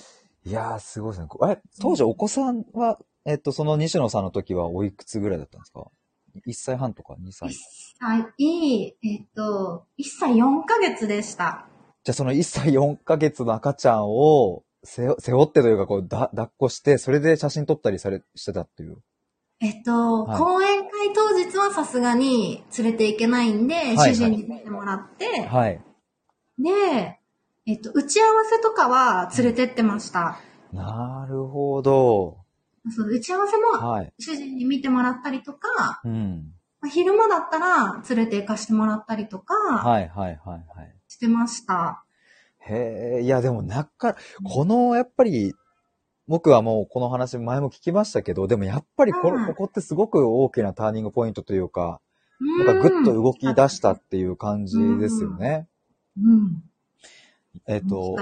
いやー、すごいですね。こえ、当時お子さんは、えっと、その西野さんの時はおいくつぐらいだったんですか ?1 歳半とか2歳1歳、えっと、1歳4ヶ月でした。じゃあその1歳4ヶ月の赤ちゃんを背負背負ってというか、こう、だ、抱っこして、それで写真撮ったりされ、してたっていう。えっと、はい講演会当日はさすがに連れて行けないんで、はい主人に見てもらって、はい。で、えっと、打ち合わせとかは連れてってました。なるほど。そう打ち合わせもはい。主人に見てもらったりとか、うん。まあ昼間だったら連れて行かしてもらったりとかはいはいはいはい。してました。へえ、いやでもなか、このやっぱり、僕はもうこの話前も聞きましたけど、でもやっぱりこ,、うんここってすごく大きなターニングポイントというか、ななんかぐっと動き出したっていう感じですよね。うん。えっ、と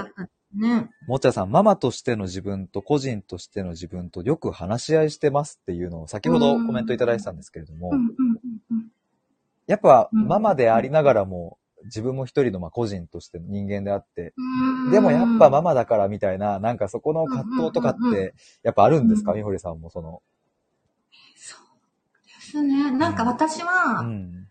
ね。もちゃさん、ママとしての自分と個人としての自分とよく話し合いしてますっていうのを先ほどコメントいただいてたんですけれども。やっぱうんママでありながらも自分も一人のまあ個人としての人間であって、うんでもやっぱママだからみたいな、なんかそこの葛藤とかってやっぱあるんですか？うんみほりさんもその。ですね。なんか私は、うん。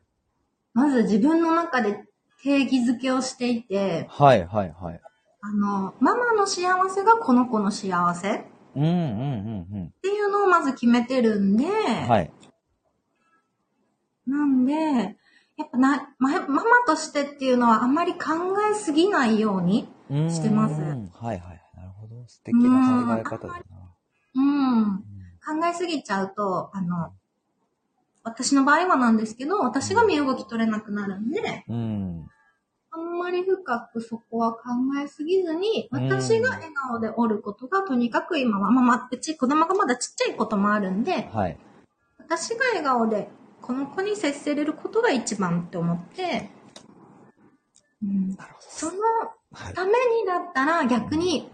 まず自分の中で定義づけをしていて、はいはいはい。あの、ママの幸せがこの子の幸せっうんうんうんていうのをまず決めてるんで、うん。はい。なんで、やっぱな、ま、ママとしてっていうのはあんまり考えすぎないように、うんしてますはいはい。なるほど。素敵な考え方だな。うん、うん考えすぎちゃうと、あの、私の場合はなんですけど、私が身動き取れなくなるんで、うん。あんまり深くそこは考えすぎずに、うん私が笑顔でおることが、とにかく今は、まあまあ、うち子供がまだちっちゃいこともあるんで、はい。私が笑顔で、この子に接せれることが一番って思って、うん、そのはい。ためにだったら逆に、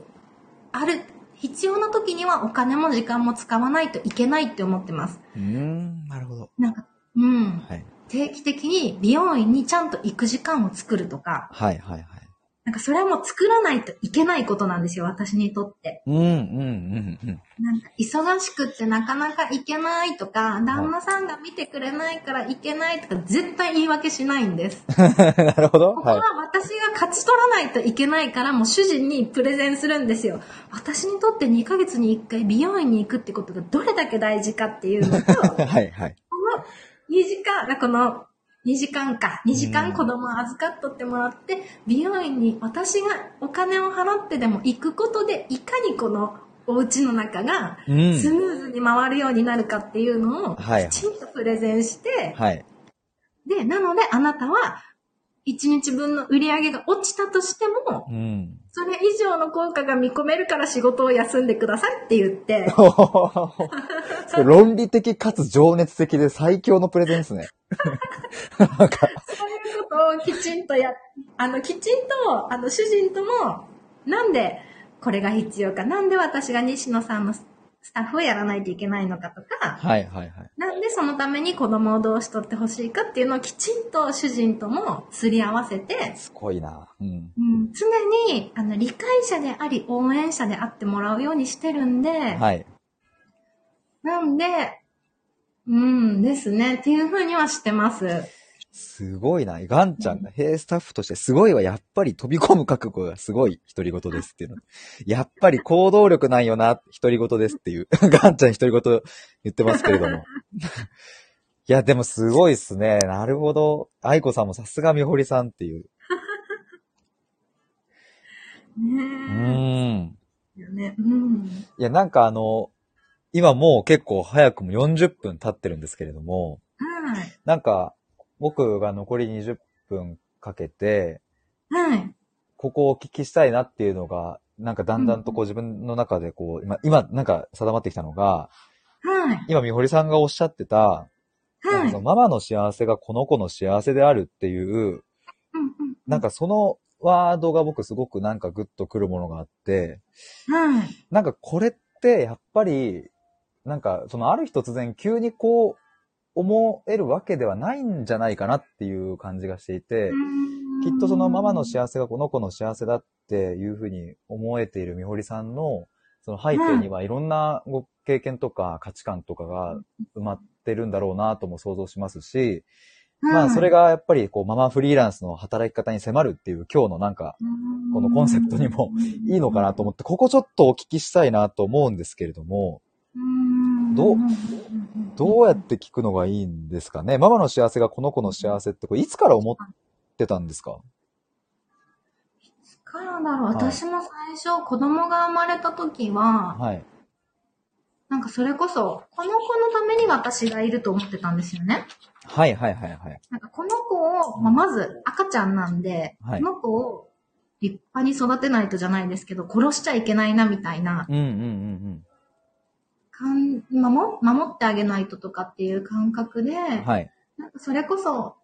ある、必要な時にはお金も時間も使わないといけないって思ってます。うーん、なるほど。なんか、うん。はい。定期的に美容院にちゃんと行く時間を作るとか、はいはいはい。なんかそれはもう作らないといけないことなんですよ、私にとって。うんうんうんうん。なんか忙しくってなかなか行けないとか、旦那さんが見てくれないから行けないとか、絶対言い訳しないんです。なるほど。ここははい。私が勝ち取らないといけないから、もう主人にプレゼンするんですよ。私にとって2ヶ月に1回美容院に行くってことがどれだけ大事かっていうのと、このはいはい。2時間、この2時間か、2時間子供を預かっとってもらって、美容院に私がお金を払ってでも行くことで、いかにこのお家の中がうん。スムーズに回るようになるかっていうのをはいきちんとプレゼンして、はい。で、なのであなたは1日分の売り上げが落ちたとしても、うん。それ以上の効果が見込めるから仕事を休んでくださいって言って、論理的かつ情熱的で最強のプレゼンですね。そういうことをきちんとや、あの、きちんと、あの、主人とも、なんで、これが必要か、なんで私が西野さんのスタッフをやらないといけないのかとか、はいはいはい。なんでそのために子供をどうしとってほしいかっていうのをきちんと主人ともすり合わせて、すごいな。うん。うん、常にあの理解者であり応援者であってもらうようにしてるんで、はい。なんで、うんですね、っていうふうにはしてます。すごいな。ガンちゃんが、へえ、スタッフとしてすごいわ。やっぱり飛び込む覚悟がすごい独り言ですっていうの。やっぱり行動力ないよな、独り言ですっていう。ガンちゃん独り言言ってますけれども。いや、でもすごいっすね。なるほど。愛子さんもさすがみほりさんっていう。うねーん。え。よね。うん。いや、なんかあの、今もう結構早くも40分経ってるんですけれども、はい。なんか、僕が残り20分かけて、はい。ここをお聞きしたいなっていうのが、なんかだんだんとこう自分の中でこう、今、今なんか定まってきたのが、はい。今みほりさんがおっしゃってた、はい。ママの幸せがこの子の幸せであるっていう、うんうんなんかそのワードが僕すごくなんかグッとくるものがあって、はい。なんかこれってやっぱり、なんかそのある日突然急にこう思えるわけではないんじゃないかなっていう感じがしていて、きっとそのママの幸せがこの子の幸せだっていうふうに思えているみほりさんのその背景にはいろんなご経験とか価値観とかが埋まってるんだろうなとも想像しますし、まあそれが、がやっぱりこうママフリーランスの働き方に迫るっていう今日のなんかこのコンセプトにもいいのかなと思って、ここちょっとお聞きしたいなと思うんですけれども、どうどうやって聞くのがいいんですかね？ママの幸せがこの子の幸せってこれいつから思ってたんですか？からだろう、はい。私も最初子供が生まれた時は、はい。なんかそれこそ、この子のために私がいると思ってたんですよね。はいはいはいはい。なんかこの子を、まあ、まず赤ちゃんなんで、はい。この子を立派に育てないとじゃないですけど、殺しちゃいけないなみたいな、うんうんうんかん守守ってあげないととかっていう感覚で、うん。はい。なんかそれこそ、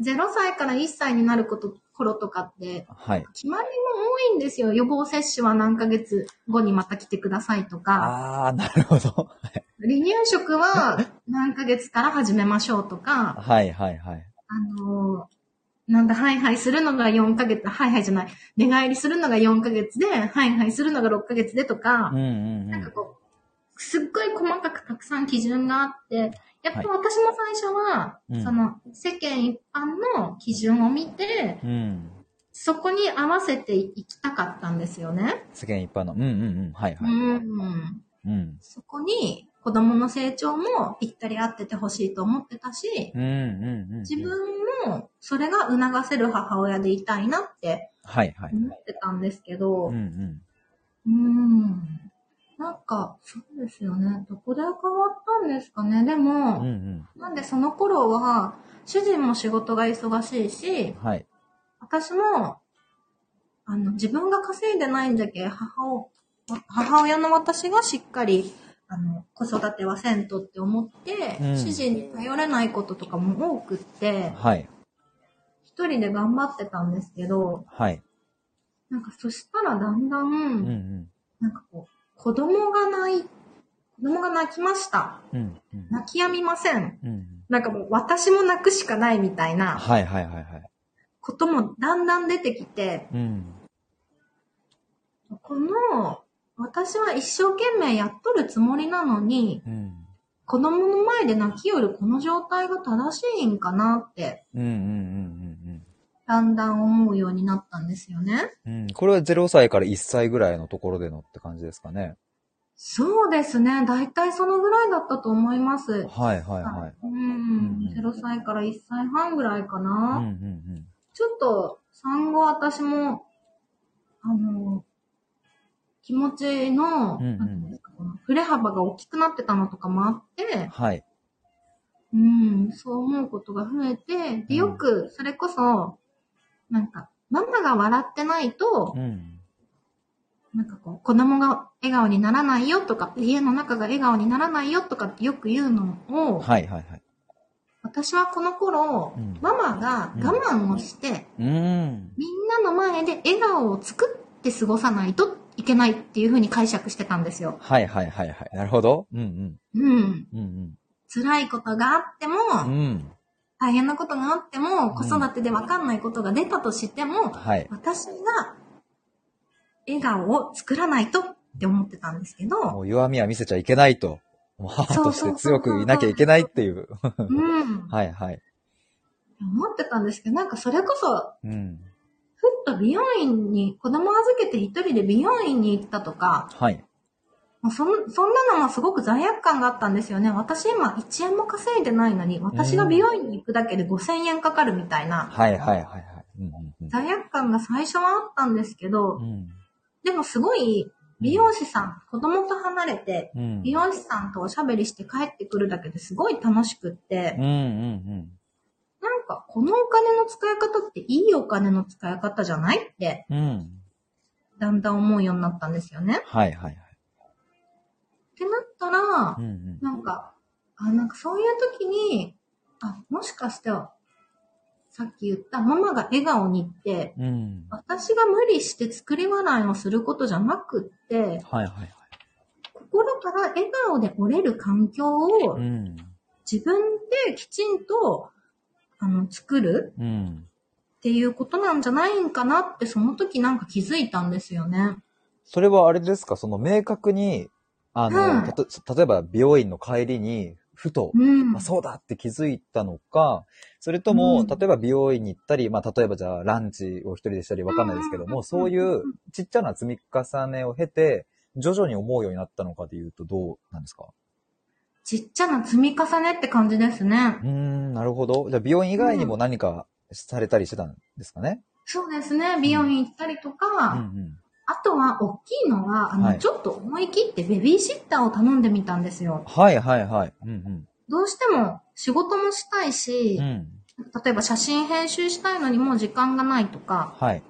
0歳から1歳になること頃とかって、はい。決まりも多いんですよ。予防接種は何ヶ月後にまた来てくださいとか、あー、なるほど。離乳食は何ヶ月から始めましょうとか、はいはいはい。あのーなんだ、ハイハイするのが4ヶ月、ハイハイじゃない、寝返りするのが4ヶ月で、ハイハイするのが6ヶ月でとかうん、うんうん。なんかこう、すっごい細かくたくさん基準があって、やっぱ私も最初は、うんその世間一般の基準を見て、うん。そこに合わせていきたかったんですよね。世間一般の。うんうんうん。はいはい。うん。うん。そこに子供の成長もぴったり合っててほしいと思ってたし、うんうんうん。自分もそれが促せる母親でいたいなってはいはい。思ってたんですけど、うんううん。ん。なんか、そうですよね。どこで変わったんですかね。でも、うんうん。なんでその頃は、主人も仕事が忙しいし、はい。私も、あの、自分が稼いでないんじゃけ、母を、母親の私がしっかり、あの、子育てはせんとって思って、うん主人に頼れないこととかも多くって、はい。一人で頑張ってたんですけど、はい。なんかそしたらだんだん、うんうん。なんかこう、子供が泣い、子供が泣きました。うんうん。泣き止みません。うん。なんかもう私も泣くしかないみたいなはいはいはいはい。こともだんだん出てきて、うん。この、私は一生懸命やっとるつもりなのに、うん。子供の前で泣きよるこの状態が正しいんかなって、うんうんうんだんだん思うようになったんですよね。うんうん。うん。これは0歳から1歳ぐらいのところでのって感じですかね。そうですね。だいたいそのぐらいだったと思います。はいはいはい。うんうん。0歳から1歳半ぐらいかうんな。うんちょっと産後私も、あの、気持ちの、うんうん振れ幅が大きくなってたのとかもあってうん。、はい。うん、そう思うことが増えて、で、よく、それこそ、なんか、ママが笑ってないとう、ん。なんかこう、子供が笑顔にならないよとか、家の中が笑顔にならないよとかってよく言うのを、はいはいはい。私はこの頃、うんママが我慢をして、うん。みんなの前で笑顔を作って過ごさないとっいけないっていう風に解釈してたんですよ。はいはいはいはい。なるほど。うんうん。うん。うん辛いことがあっても、うん。うん。大変なことがあっても、子育てでわかんないことが出たとしても、はい。私が笑顔を作らないとって思ってたんですけど、もう弱みは見せちゃいけないと。もう母として強くいなきゃいけないっていう。うん。はいはい。思ってたんですけど、なんかそれこそ、うん。ふっと美容院に、子供預けて一人で美容院に行ったとか、はい。もうそんそんなのもすごく罪悪感があったんですよね。私今1円も稼いでないのに、私が美容院に行くだけで5000円かかるみたいな、はいはいはいはい。うんうん罪悪感が最初はあったんですけどう、ん。でもすごい美容師さん、子供と離れて、うん。美容師さんとおしゃべりして帰ってくるだけですごい楽しくってうん、うんなんかこのお金の使い方っていいお金の使い方じゃないって、うん。うん。だんだん思うようになったんですよね。はいはいはい。ったらうん、うん。なんか、あ、なんかそういう時に、あ、もしかしては、さっき言ったママが笑顔にって、うん。私が無理して作り笑いをすることじゃなくって、はいはいはい。心から笑顔で折れる環境をうん。自分できちんと、あの、作るうん。っていうことなんじゃないんかなって、その時なんか気づいたんですよね。それはあれですか？その明確に、あの、うんたと例えば美容院の帰りに、ふと、うん。あ、そうだって気づいたのか、それとも、うん例えば美容院に行ったり、まあ、例えばじゃあランチを一人でしたりわかんないですけども、うんそういうちっちゃな積み重ねを経て、徐々に思うようになったのかで言うとどうなんですか？ちっちゃな積み重ねって感じですねう。ーん、なるほど。じゃあ美容院以外にも何かされたりしてたんですかね？そうですね。美容院行ったりとか、うんうん。あとは、大きいのは、あの、はいちょっと思い切ってベビーシッターを頼んでみたんですよ。はいはいはい。うんどうしても仕事もしたいしうん。う、ん。例えば写真編集したいのにもう時間がないとか、はい。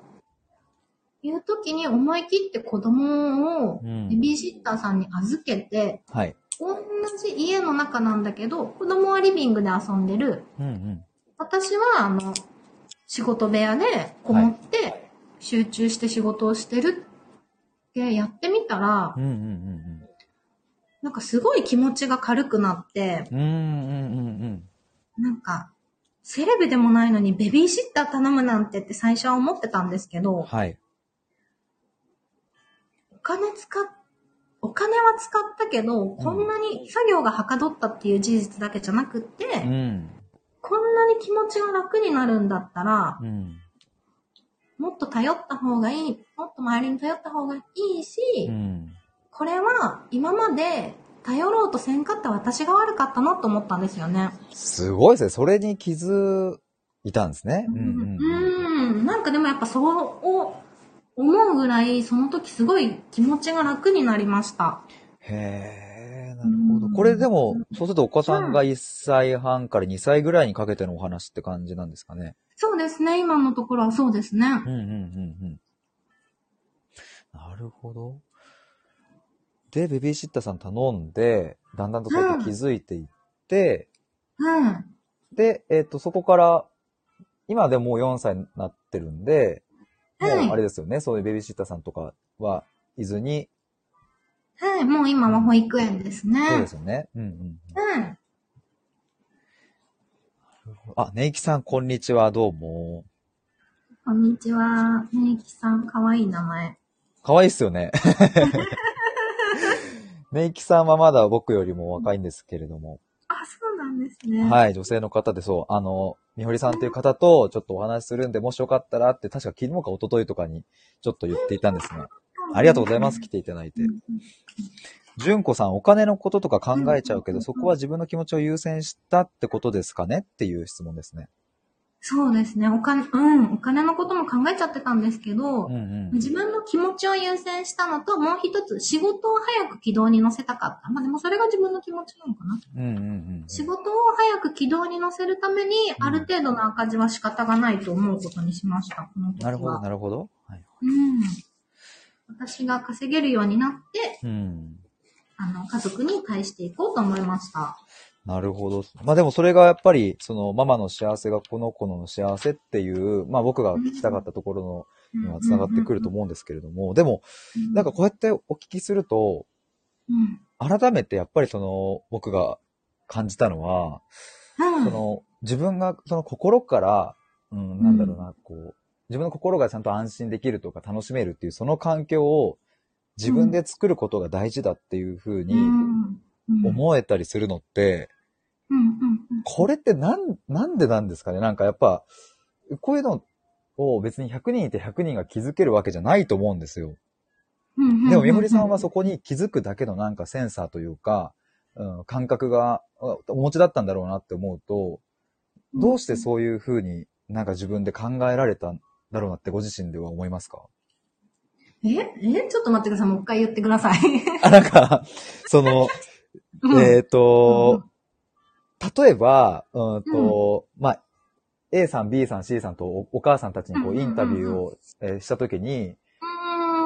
いう時に思い切って子供をうんベビーシッターさんに預けて、はい。同じ家の中なんだけど、子供はリビングで遊んでる。うんうん。私は、あの、仕事部屋でこもって、集中して仕事をしてるってやってみたらうん、うんうんなんかすごい気持ちが軽くなって、うん。うんうんうんなんか、セレブでもないのにベビーシッター頼むなんてって最初は思ってたんですけうん。ど、はい。お金使っ、お金は使ったけど、こんなに作業がはかどったっていう事実だけじゃなくって、うん。こんなに気持ちが楽になるんだったら、うん。もっと頼った方がいい、もっと周りに頼った方がいいし、うん。これは今まで頼ろうとせんかった私が悪かったなと思ったんですよね。すごいですね。それに気づいたんですね。うんうん。なんかでもやっぱそう思うぐらい、その時すごい気持ちが楽になりました。へえ、なるほど。うんこれでも、そうするとお子さんが1歳半から2歳ぐらいにかけてのお話って感じなんですかね。そうですね。今のところはそうですね。うんうんうんうん。なるほど。で、ベビーシッターさん頼んで、だんだんとそうやって気づいていって、うん。で、えっ、と、そこから、今でもう4歳になってるんで、もうはいあれですよね、そういうベビーシッターさんとかはいずに、はい。もう今は保育園ですね。そうですよね。うんうんうん。うん。あ、ネイキさん、こんにちは、どうも。こんにちは。ねいきさん、かわいい名前。かわいいっすよね。ネイキさんはまだ僕よりも若いんですけれども、あ、そうなんですね。い。はい、女性の方でそう、あの、みほりさんという方とちょっとお話しするんで、もしよかったらって、確か昨日か一昨日とかにちょっと言っていたんですが、ありがとうございます、来ていただいてう。ん純子さん、お金のこととか考えちゃうけど、そこは自分の気持ちを優先したってことですかねっていう質問ですね。そうですね。お金、うん。お金のことも考えちゃってたんですけど、うんうん。自分の気持ちを優先したのと、もう一つ、仕事を早く軌道に乗せたかった。まあでもそれが自分の気持ちなのかな。うんうんうん。仕事を早く軌道に乗せるために、うんある程度の赤字は仕方がないと思うことにしました。なるほど、なるほど。はい。うん。私が稼げるようになって、うん。あの、家族に返していこうと思いました。なるほど。まあでもそれがやっぱり、そのママの幸せがこの子の幸せっていう、まあ僕が聞きたかったところのには繋がってくると思うんですけれども、でも、うん。なんかこうやってお聞きすると、うん、改めてやっぱりその僕が感じたのは、うん。その自分がその心から、うん、なんだろうな、こう、自分の心がちゃんと安心できるとか楽しめるっていうその環境を自分で作ることが大事だっていうふうに思えたりするのって、これってなん、なんでなんですかね？なんかやっぱ、こういうのを別に100人いて100人が気づけるわけじゃないと思うんですよ。うん。でも、みほりさんはそこ、こに気づくだけのなんかセンサーというか、うん、感覚があお持ちだったんだろうなって思うと、どうしてそういうふうになんか自分で考えられたんだろうなってご自身では思いますか？ええちょっと待ってください。もう一回言ってください。あ、なんか、その、うん。えっ、と、例えば、うんと、まあ、A さん、B さん、C さんとおお母さんたちにこううんうんうんうん。インタビューを、えーしたときに、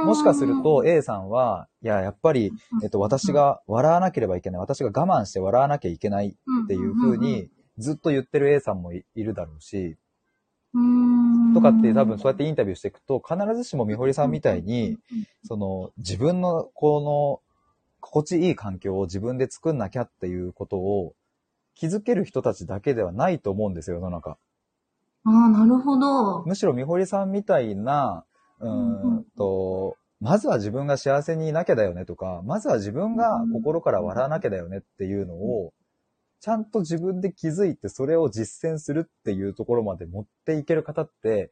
もしかする、と A さんは、いや、やっぱり、えっと、私が笑わなければいけない、私が我慢して笑わなきゃいけないっていうふうに、ずっと言ってる A さんもいいるだろうし、とかって多分そうやってインタビューしていくと、必ずしもみほりさんみたいに、その自分のこの心地いい環境を自分で作んなきゃっていうことを気づける人たちだけではないと思うんですよ、世の中。ああ、なるほど。むしろみほりさんみたいな、うーんと、まずは自分が幸せにいなきゃだよねとか、まずは自分が心から笑わなきゃだよねっていうのを、ちゃんと自分で気づいてそれを実践するっていうところまで持っていける方って、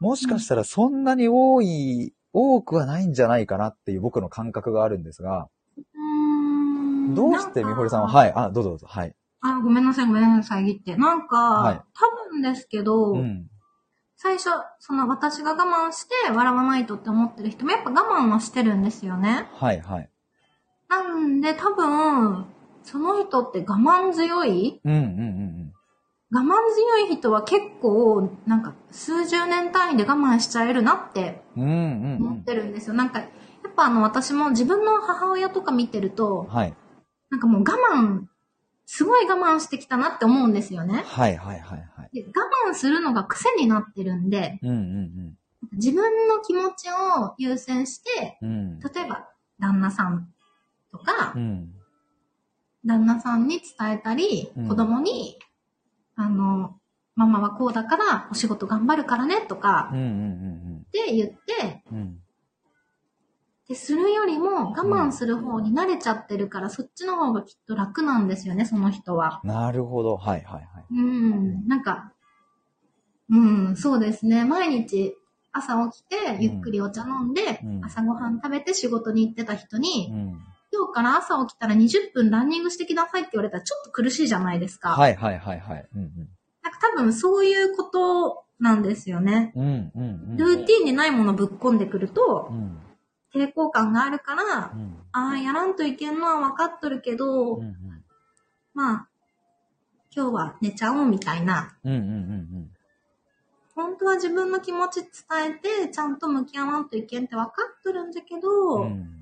もしかしたらそんなに多い、多くはないんじゃないかなっていう僕の感覚があるんですが、どうしてみほりさんは、い。はい、あ、どうぞどうぞ、はい。あ、ごめんなさい、ごめんなさい、遮って。なんか、はい多分ですけど、うん。最初、その私が我慢して笑わないとって思ってる人もやっぱ我慢はしてるんですよね。はい、はい。なんで多分、その人って我慢強い？うん、うん、うん我慢強い人は結構、なんか数十年単位で我慢しちゃえるなってうん。うん、うん、う思っん。てるんですよ。なんか、やっぱあの私も自分の母親とか見てると、はい。なんかもう我慢、すごい我慢してきたなって思うんですよね。はい、はい、はい、はい。で我慢するのが癖になってるんで、うん、うん、自分の気持ちを優先して、うん。うん。例えば旦那さんとかう、ん。旦那さんに伝えたり、うん子供に、あの、ママはこうだからお仕事頑張るからねとかって言って。で、するよりも我慢する方に慣れちゃってるから、そっちの方がきっと楽なんですよね、その人は。なるほど。はい、はい、はい。うん、なんか、うん、そうですね。毎日朝起きて、ゆっくりお茶飲んで、うん朝ごはん食べて仕事に行ってた人に、うん。今日から朝起きたら20分ランニングしてきなさいって言われたらちょっと苦しいじゃないですか。はい、はい、はい、はい。うん、なんか多分そういうことなんですよね。うん。うん、うん、うん。ルーティンにないものぶっ込んでくるとう、ん。抵抗感があるからう、ん。ああ、やらんといけんのは分かっとるけど、うん、まあ、今日は寝ちゃおうみたいな。うん。うん、うん、本当は自分の気持ち伝えて、ちゃんと向き合わんといけんって分かっとるんだけど、うん。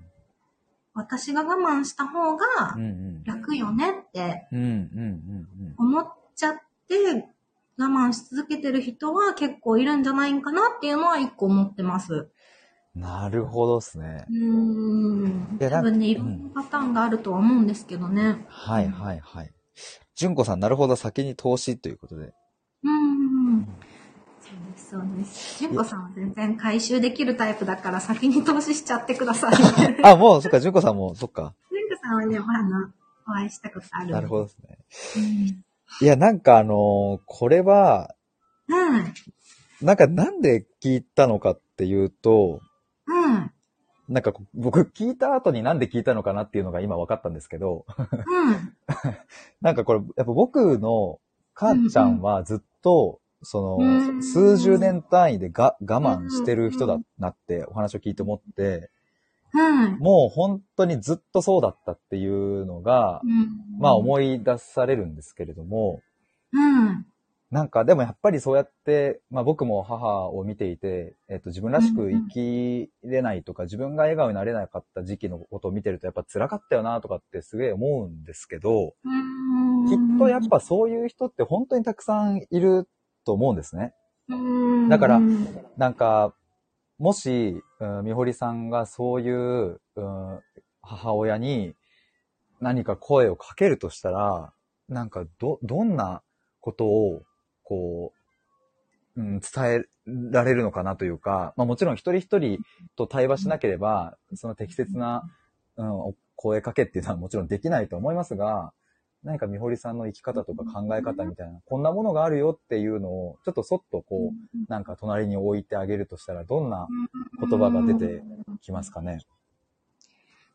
うん。私が我慢した方がうん、うん。楽よねってうん、うん、うん。思っちゃって、我慢し続けてる人は結構いるんじゃないんかなっていうのは一個思ってます。なるほどですねう。ーん。多分ね、いろんなパターンがあるとは思うんですけどね。はい、はい、はい。純子さん、なるほど、先に投資ということで。うん。そうです。純子さんは全然回収できるタイプだから先に投資しちゃってください。純 あ、もう、そっか、純子さんも、そっか。子さんはね、まあ、あの、お会いしたことある。なるほどですね。うん。いや、なんかあのーこれは、はい。なんかなんで聞いたのかっていうと、うん。なんかこ僕聞いた後になんで聞いたのかなっていうのが今分かったんですけど、うん。なんかこれ、やっぱ僕の母ちゃんはずっと、そうんの、数十年単位でが我慢してる人だなってお話を聞いて思って、はい。もう本当にずっとそうだったっていうのが、うんまあ思い出されるんですけれども、うん。なんかでもやっぱりそうやって、まあ僕も母を見ていて、えっと自分らしく生きれないとか、自分が笑顔になれなかった時期のことを見てるとやっぱ辛かったよなとかってすげえ思うんですけど、うんきっとやっぱそういう人って本当にたくさんいると思うんですね。うんだからなんか、もし、うん、みほりさんがそういう、うん、母親に何か声をかけるとしたら、なんかど、どんなことを、こう、うん、伝えられるのかなというか、まあもちろん一人一人と対話しなければ、その適切な、うん、お声かけっていうのはもちろんできないと思いますが、何かみほりさんの生き方とか考え方みたいな、こんなものがあるよっていうのを、ちょっとそっとこう、なんか隣に置いてあげるとしたら、どんな言葉が出てきますかね。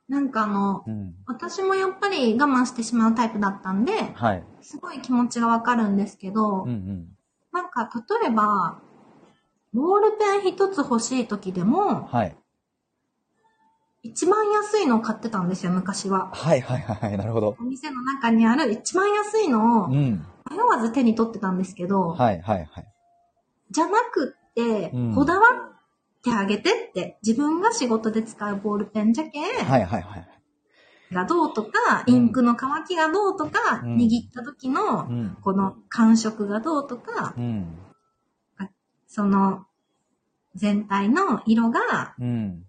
なんかあの、うん。私もやっぱり我慢してしまうタイプだったんで、はい。すごい気持ちがわかるんですけど、うんうん。なんか例えば、ボールペン一つ欲しい時でも、はい。一番安いのを買ってたんですよ、昔は。はいはいはいはい。なるほど。お店の中にある一番安いのをうん。迷わず手に取ってたんですけど、はいはいはい。じゃなくってうん、こだわってあげてって、自分が仕事で使うボールペンじゃけ、はいはいはい。がどうとか、うんインクの乾きがどうとか、うん握った時のう、ん。この感触がどうとかう、ん。その、全体の色がうん。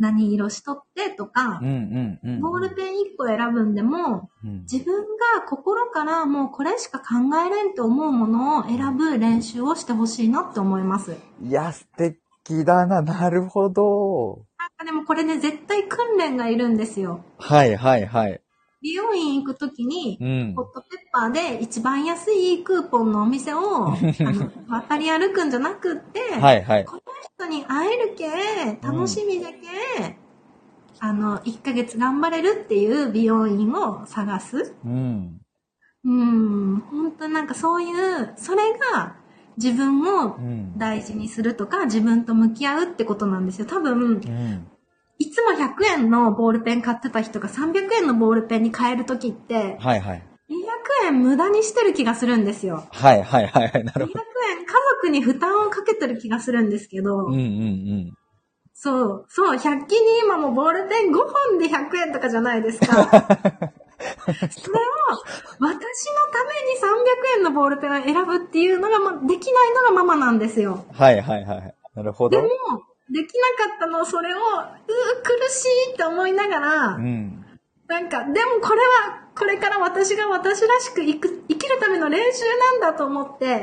何色しとってとか。ボールペン1個選ぶんでも、うん。自分が心からもうこれしか考えれんって思うものを選ぶ練習をしてほしいなって思います。いや、素敵だな。なるほど。なんかでもこれね、絶対訓練がいるんですよ。はいはいはい。美容院行くときに、うんホ。ットペッパーで一番安いクーポンのお店を、あの、渡り歩くんじゃなくって、はいはい。この人に会えるけ、楽しみだけ、あの、1ヶ月頑張れるっていう美容院を探す。うん。うん、本当なんかそういう、それが自分をうん。大事にするとか、自分と向き合うってことなんですよ。多分、うん。いつも100円のボールペン買ってた人が300円のボールペンに変えるときって、はいはい。200円無駄にしてる気がするんですよ。はいはいはいはい。な200るほど。円家族に負担をかけてる気がするんですけど、うんうんうん。そう、そう、100均に今もボールペン5本で100円とかじゃないですか。それを、私のために300円のボールペンを選ぶっていうのが、ま、できないのがママなんですよ。はいはいはい。なるほどでも。、できなかったのをそれを、うー、苦しいって思いながら、うん。なんか、でもこれは、これから私が私らしく生く生きるための練習なんだと思って、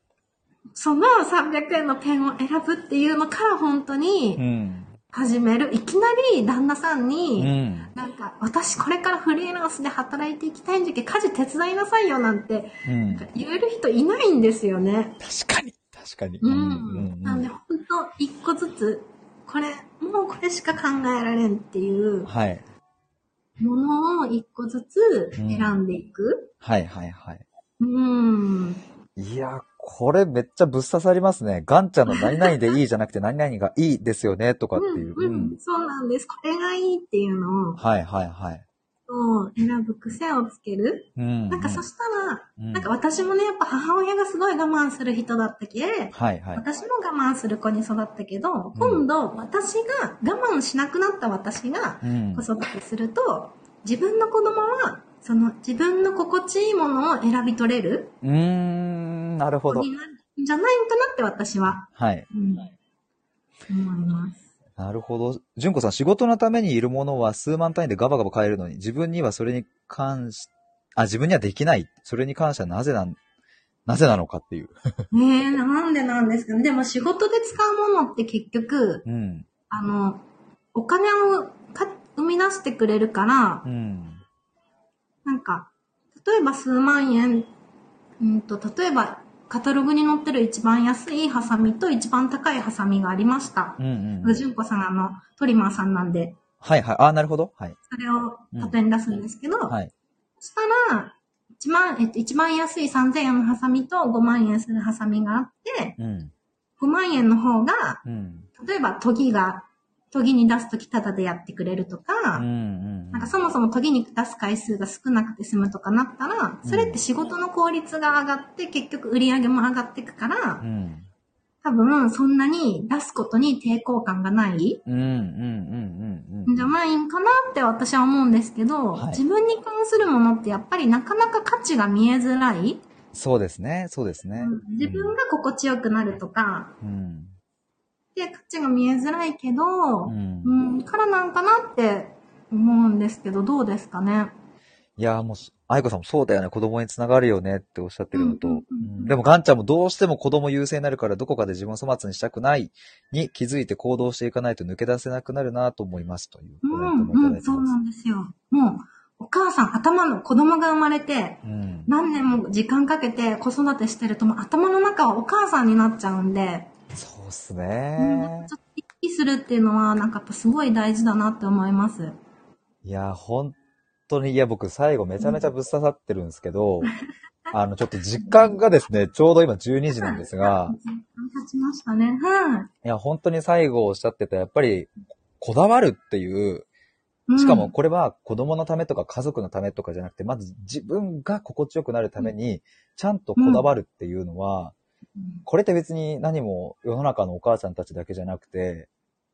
その300円のペンを選ぶっていうのから本当うにん。始める。いきなり旦那さんうに、ん。なんか、私これからフリーランスで働いていきたいんじゃけ、家事手伝いなさいよなんてうん。言える人いないんですよね。確かに。確かに。うん。なんで本当一個ずつ、これ、もうこれしか考えられんっていうはい。ものを一個ずつ選んでいく。はいはいはい。うん。いや、これめっちゃぶっ刺さりますね。ガンちゃんの何々でいいじゃなくて何々がいいですよねとかっていう。うん、うん、そうなんです。これがいいっていうのをはいはいはい。そう選ぶ癖をつける。うん。なんかそしたら、うんなんか私もね、やっぱ母親がすごい我慢する人だったけ、はいはい。私も我慢する子に育ったけど、うん今度私が我慢しなくなった私がうん子。育てすると、自分の子供は、その自分の心地いいものを選び取れるうーん、なるほど。じゃないかなって私は、はい。うん、思います。なるほど。純子さん、仕事のためにいるものは数万単位でガバガバ買えるのに、自分にはそれに関し、あ、自分にはできない。それに関してはなぜなん、なぜなのかっていう。ねえ、なんでなんですかね。でも仕事で使うものって結局、うん。あの、お金をか生み出してくれるから、うん。なんか、例えば数万円、うんと、例えば、カタログに載ってる一番安いハサミと一番高いハサミがありました。うんうんうん。純子さんあの、トリマーさんなんで、はいはい。あ、なるほど。はい。それを例えに出すんですけど、はい。そしたら、一番、えっと、一番安い3000円のハサミと5万円するハサミがあって、うん。5万円の方が、うん。例えば研ぎが研ぎに出すときタダでやってくれるとか、うんうん。なんかそもそも研ぎに出す回数が少なくて済むとかなったら、それって仕事の効率が上がって結局売り上げも上がっていくからう、ん。多分そんなに出すことに抵抗感がないうんうんうんうんうん。んじゃないんかなって私は思うんですけど、はい自分に関するものってやっぱりなかなか価値が見えづらい。そうですね、そうですね。自分が心地よくなるとか、うん。で価値が見えづらいけど、うんうん、からなんかなって思うんですけど、どうですかね？いや、もう、愛子さんもそうだよね、子供につながるよねっておっしゃってるのと、うんうんうんうんでもガンちゃんもどうしても子供優勢になるからどこかで自分を粗末にしたくないに気づいて行動していかないと抜け出せなくなるなと思いますというコメントもいたうん、うん、だいてます。そうなんですよ。もう、お母さん頭の子供が生まれて、うん。何年も時間かけて子育てしてると、もう頭の中はお母さんになっちゃうんで、そすうんねちょ。っと意識するっていうのは、なんかやっぱすごい大事だなって思います。いや、本当に、いや、僕最後めちゃめちゃぶっ刺さってるんですけど、あの、ちょっと時間がですね、ちょうど今12時なんですが、経ちましたね。はいや、本当に最後おっしゃってた、やっぱり、こだわるっていう、い。しかもこれは子供のためとか家族のためとかじゃなくて、まず自分が心地よくなるために、ちゃんとこだわるっていうのは、これって別に何も世の中のお母さんたちだけじゃなくて、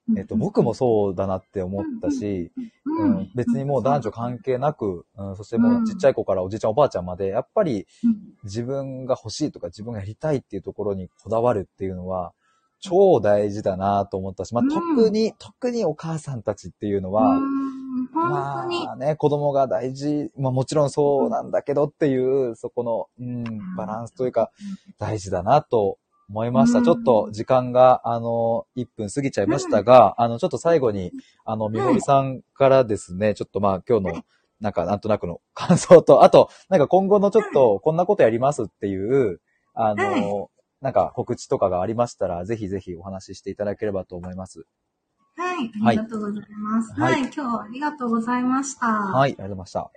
うん、えっと、僕もそうだなって思ったし、う、うんん、別にもう男女関係なく、うん、そしてもうちっちゃい子からおじいちゃんおばあちゃんまで、やっぱりうん。自分が欲しいとか自分がやりたいっていうところにこだわるっていうのは、超大事だなと思ったし、まあ、うん。特に、特にお母さんたちっていうのは、うん本当に。まあね、子供が大事、まあもちろんそうなんだけどっていう、そこの、うん、バランスというか、大事だなと思いました。うん。ちょっと時間が、あの、1分過ぎちゃいましたが、あの、ちょっと最後に、あの、みほりさんからですね、ちょっとまあ今日の、なんかなんとなくの感想と、あと、なんか今後のちょっとこんなことやりますっていう、あの、なんか告知とかがありましたら、ぜひぜひお話ししていただければと思います。はい、はいありがとうございます。ははいい、今日はありがとうございました。はい、ありがとうございました。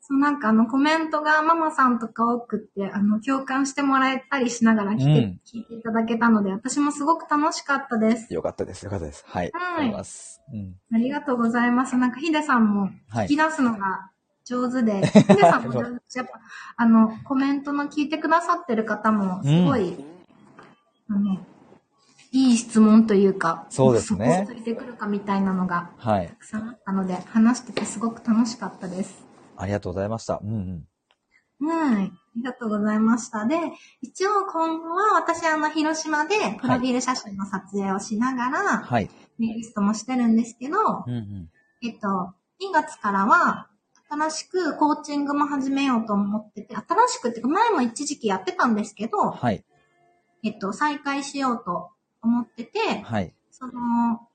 そう、なんかあの、コメントがママさんとか多くって、あの、共感してもらえたりしながら聞いて,、うん聞いていただけたので、私もすごく楽しかったです。よかったです、よかったです。はい。はいありがとうございます。うん。ありがとうございます。なんかヒデさんもはい聞き出すのが上手で、ヒデさんも上手ですやっぱ、あの、コメントの聞いてくださってる方も、すごい、あの、いい質問というか、そうですねそこをついてくるかみたいなのがはいた。くさんあったので、話しててすごく楽しかったです。ありがとうございました。うんうん。はい。ありがとうございました。で、一応今後は私あの広島でプロフィール写真の撮影をしながら、はい。ネイリストもしてるんですけど、うんうん。えっと、2月からは新しくコーチングも始めようと思ってて、新しくっていうか前も一時期やってたんですけど、はい。えっと、再開しようと思ってて、はい。その、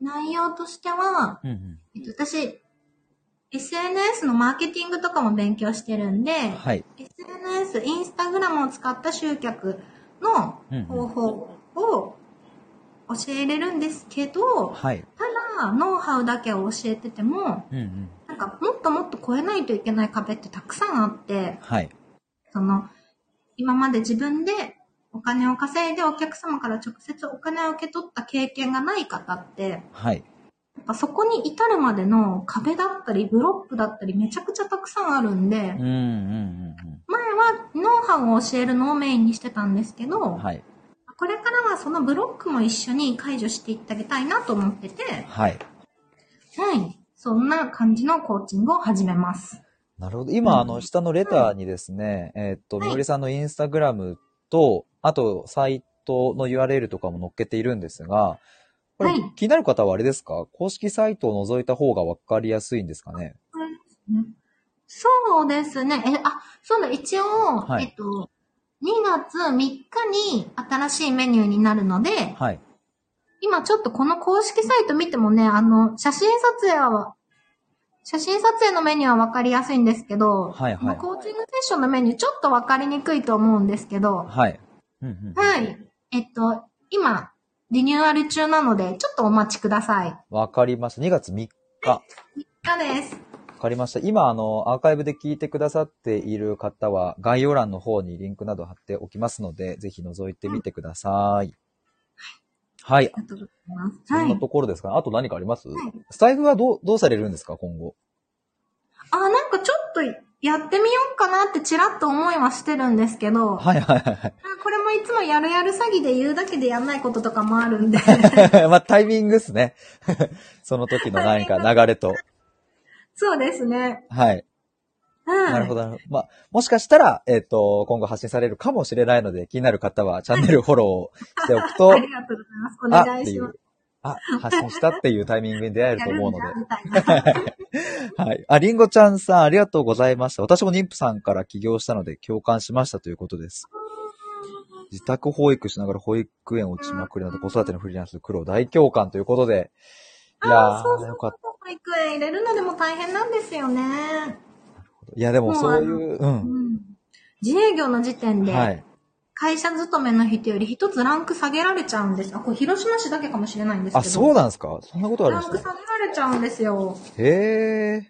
内容としては、うんうん。えっと、私、SNS のマーケティングとかも勉強してるんで、はい。SNS、インスタグラムを使った集客の方法を教えれるんですけど、はい。ただ、ノウハウだけを教えてても、うんうん。なんかもっともっと超えないといけない壁ってたくさんあって、はい。その、今まで自分でお金を稼いでお客様から直接お金を受け取った経験がない方って、はい。やっぱそこに至るまでの壁だったり、ブロックだったり、めちゃくちゃたくさんあるんでうん、うんうん前はノウハウを教えるのをメインにしてたんですけど、うん。はい。これからはそのブロックも一緒に解除していってあげたいなと思ってて、はい。はい。そんな感じのコーチングを始めます。なるほど。今、あの、下のレターにですね、えーっと、はいみのりさんのインスタグラムと、あと、サイトの URL とかも載っけているんですが、これ、はい。気になる方はあれですか？公式サイトを覗いた方がわかりやすいんですかね？そうですね。え、あ、そうだ、一応、はい。えっと、2月3日に新しいメニューになるので、はい。今ちょっとこの公式サイト見てもね、あの、写真撮影は、写真撮影のメニューはわかりやすいんですけど、はいはいコーチングセッションのメニューちょっとわかりにくいと思うんですけど、はい。うんうん。はい。えっと、今、リニューアル中なので、ちょっとお待ちください。わかりました。2月3日。わ3日です。かりました。今、あの、アーカイブで聞いてくださっている方は、概要欄の方にリンクなど貼っておきますので、ぜひ覗いてみてください。はい。ありがとうございます。そはい。んなところですか？ね。あと何かあります、はいスタイフはどう、どうされるんですか？今後。あ、なんかちょっとやってみようかなってちらっと思いはしてるんですけど、はいはいはいはい。これもいつもやるやる詐欺で言うだけでやんないこととかもあるんで。まあ、タイミングですね。その時の何か流れと。そうですね。はい。はい。なるほど、なるほど。まあ、もしかしたら、えっ、と、今後発信されるかもしれないので、気になる方はチャンネルフォローしておくと あ、りがとうございます。お願いしますう。、あ、発信したっていうタイミングに出会えるやと思うので。はい。あ、りんごちゃんさん、ありがとうございました。私も妊婦さんから起業したので共感しましたということです。自宅保育しながら保育園を打ちまくりなど子育てのフリーランス苦労大共感ということで。いやあーそうー、そうよかった。保育園入れるのでも大変なんですよね。いや、でもそういう、う。うんん。自営業の時点で、はい。会社勤めの人より一つランク下げられちゃうんです。あ、これ広島市だけかもしれないんですけど。あ、そうなんですか？そんなことあるんランクですか下げられちゃうんですよ。へー。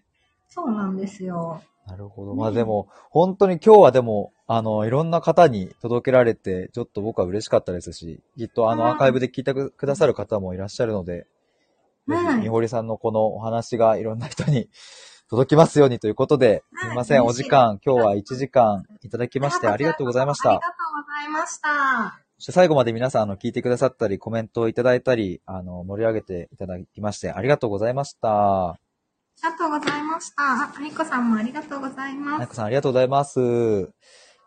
そうなんですよ。なるほど。まあでも、本当に今日はでも、あの、いろんな方に届けられて、ちょっと僕は嬉しかったですし、きっとあうんのアーカイブで聞いてくださる方もいらっしゃるので、ぜはいひ、みほりさんのこのお話がいろんな人に届きますようにということで、はいすいません、お時間、今日は1時間いただきましてありがとうございましたありが。とうございました。そして最後まで皆さん、あの、聞いてくださったり、コメントをいただいたり、あの、盛り上げていただきまして、ありがとうございました。ありがとうございました。あ、ありこさんもありがとうございます。なこさん、ありがとうございます。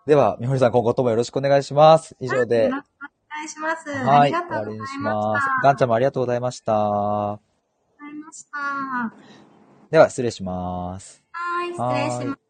では、みほりさん、今後ともよろしくお願いします。以上でお願いします。はい、ありが終わりにしとうございまます。ガンちゃんもありがとうございました。ありがとうございました。では、失礼します。はい、失礼します。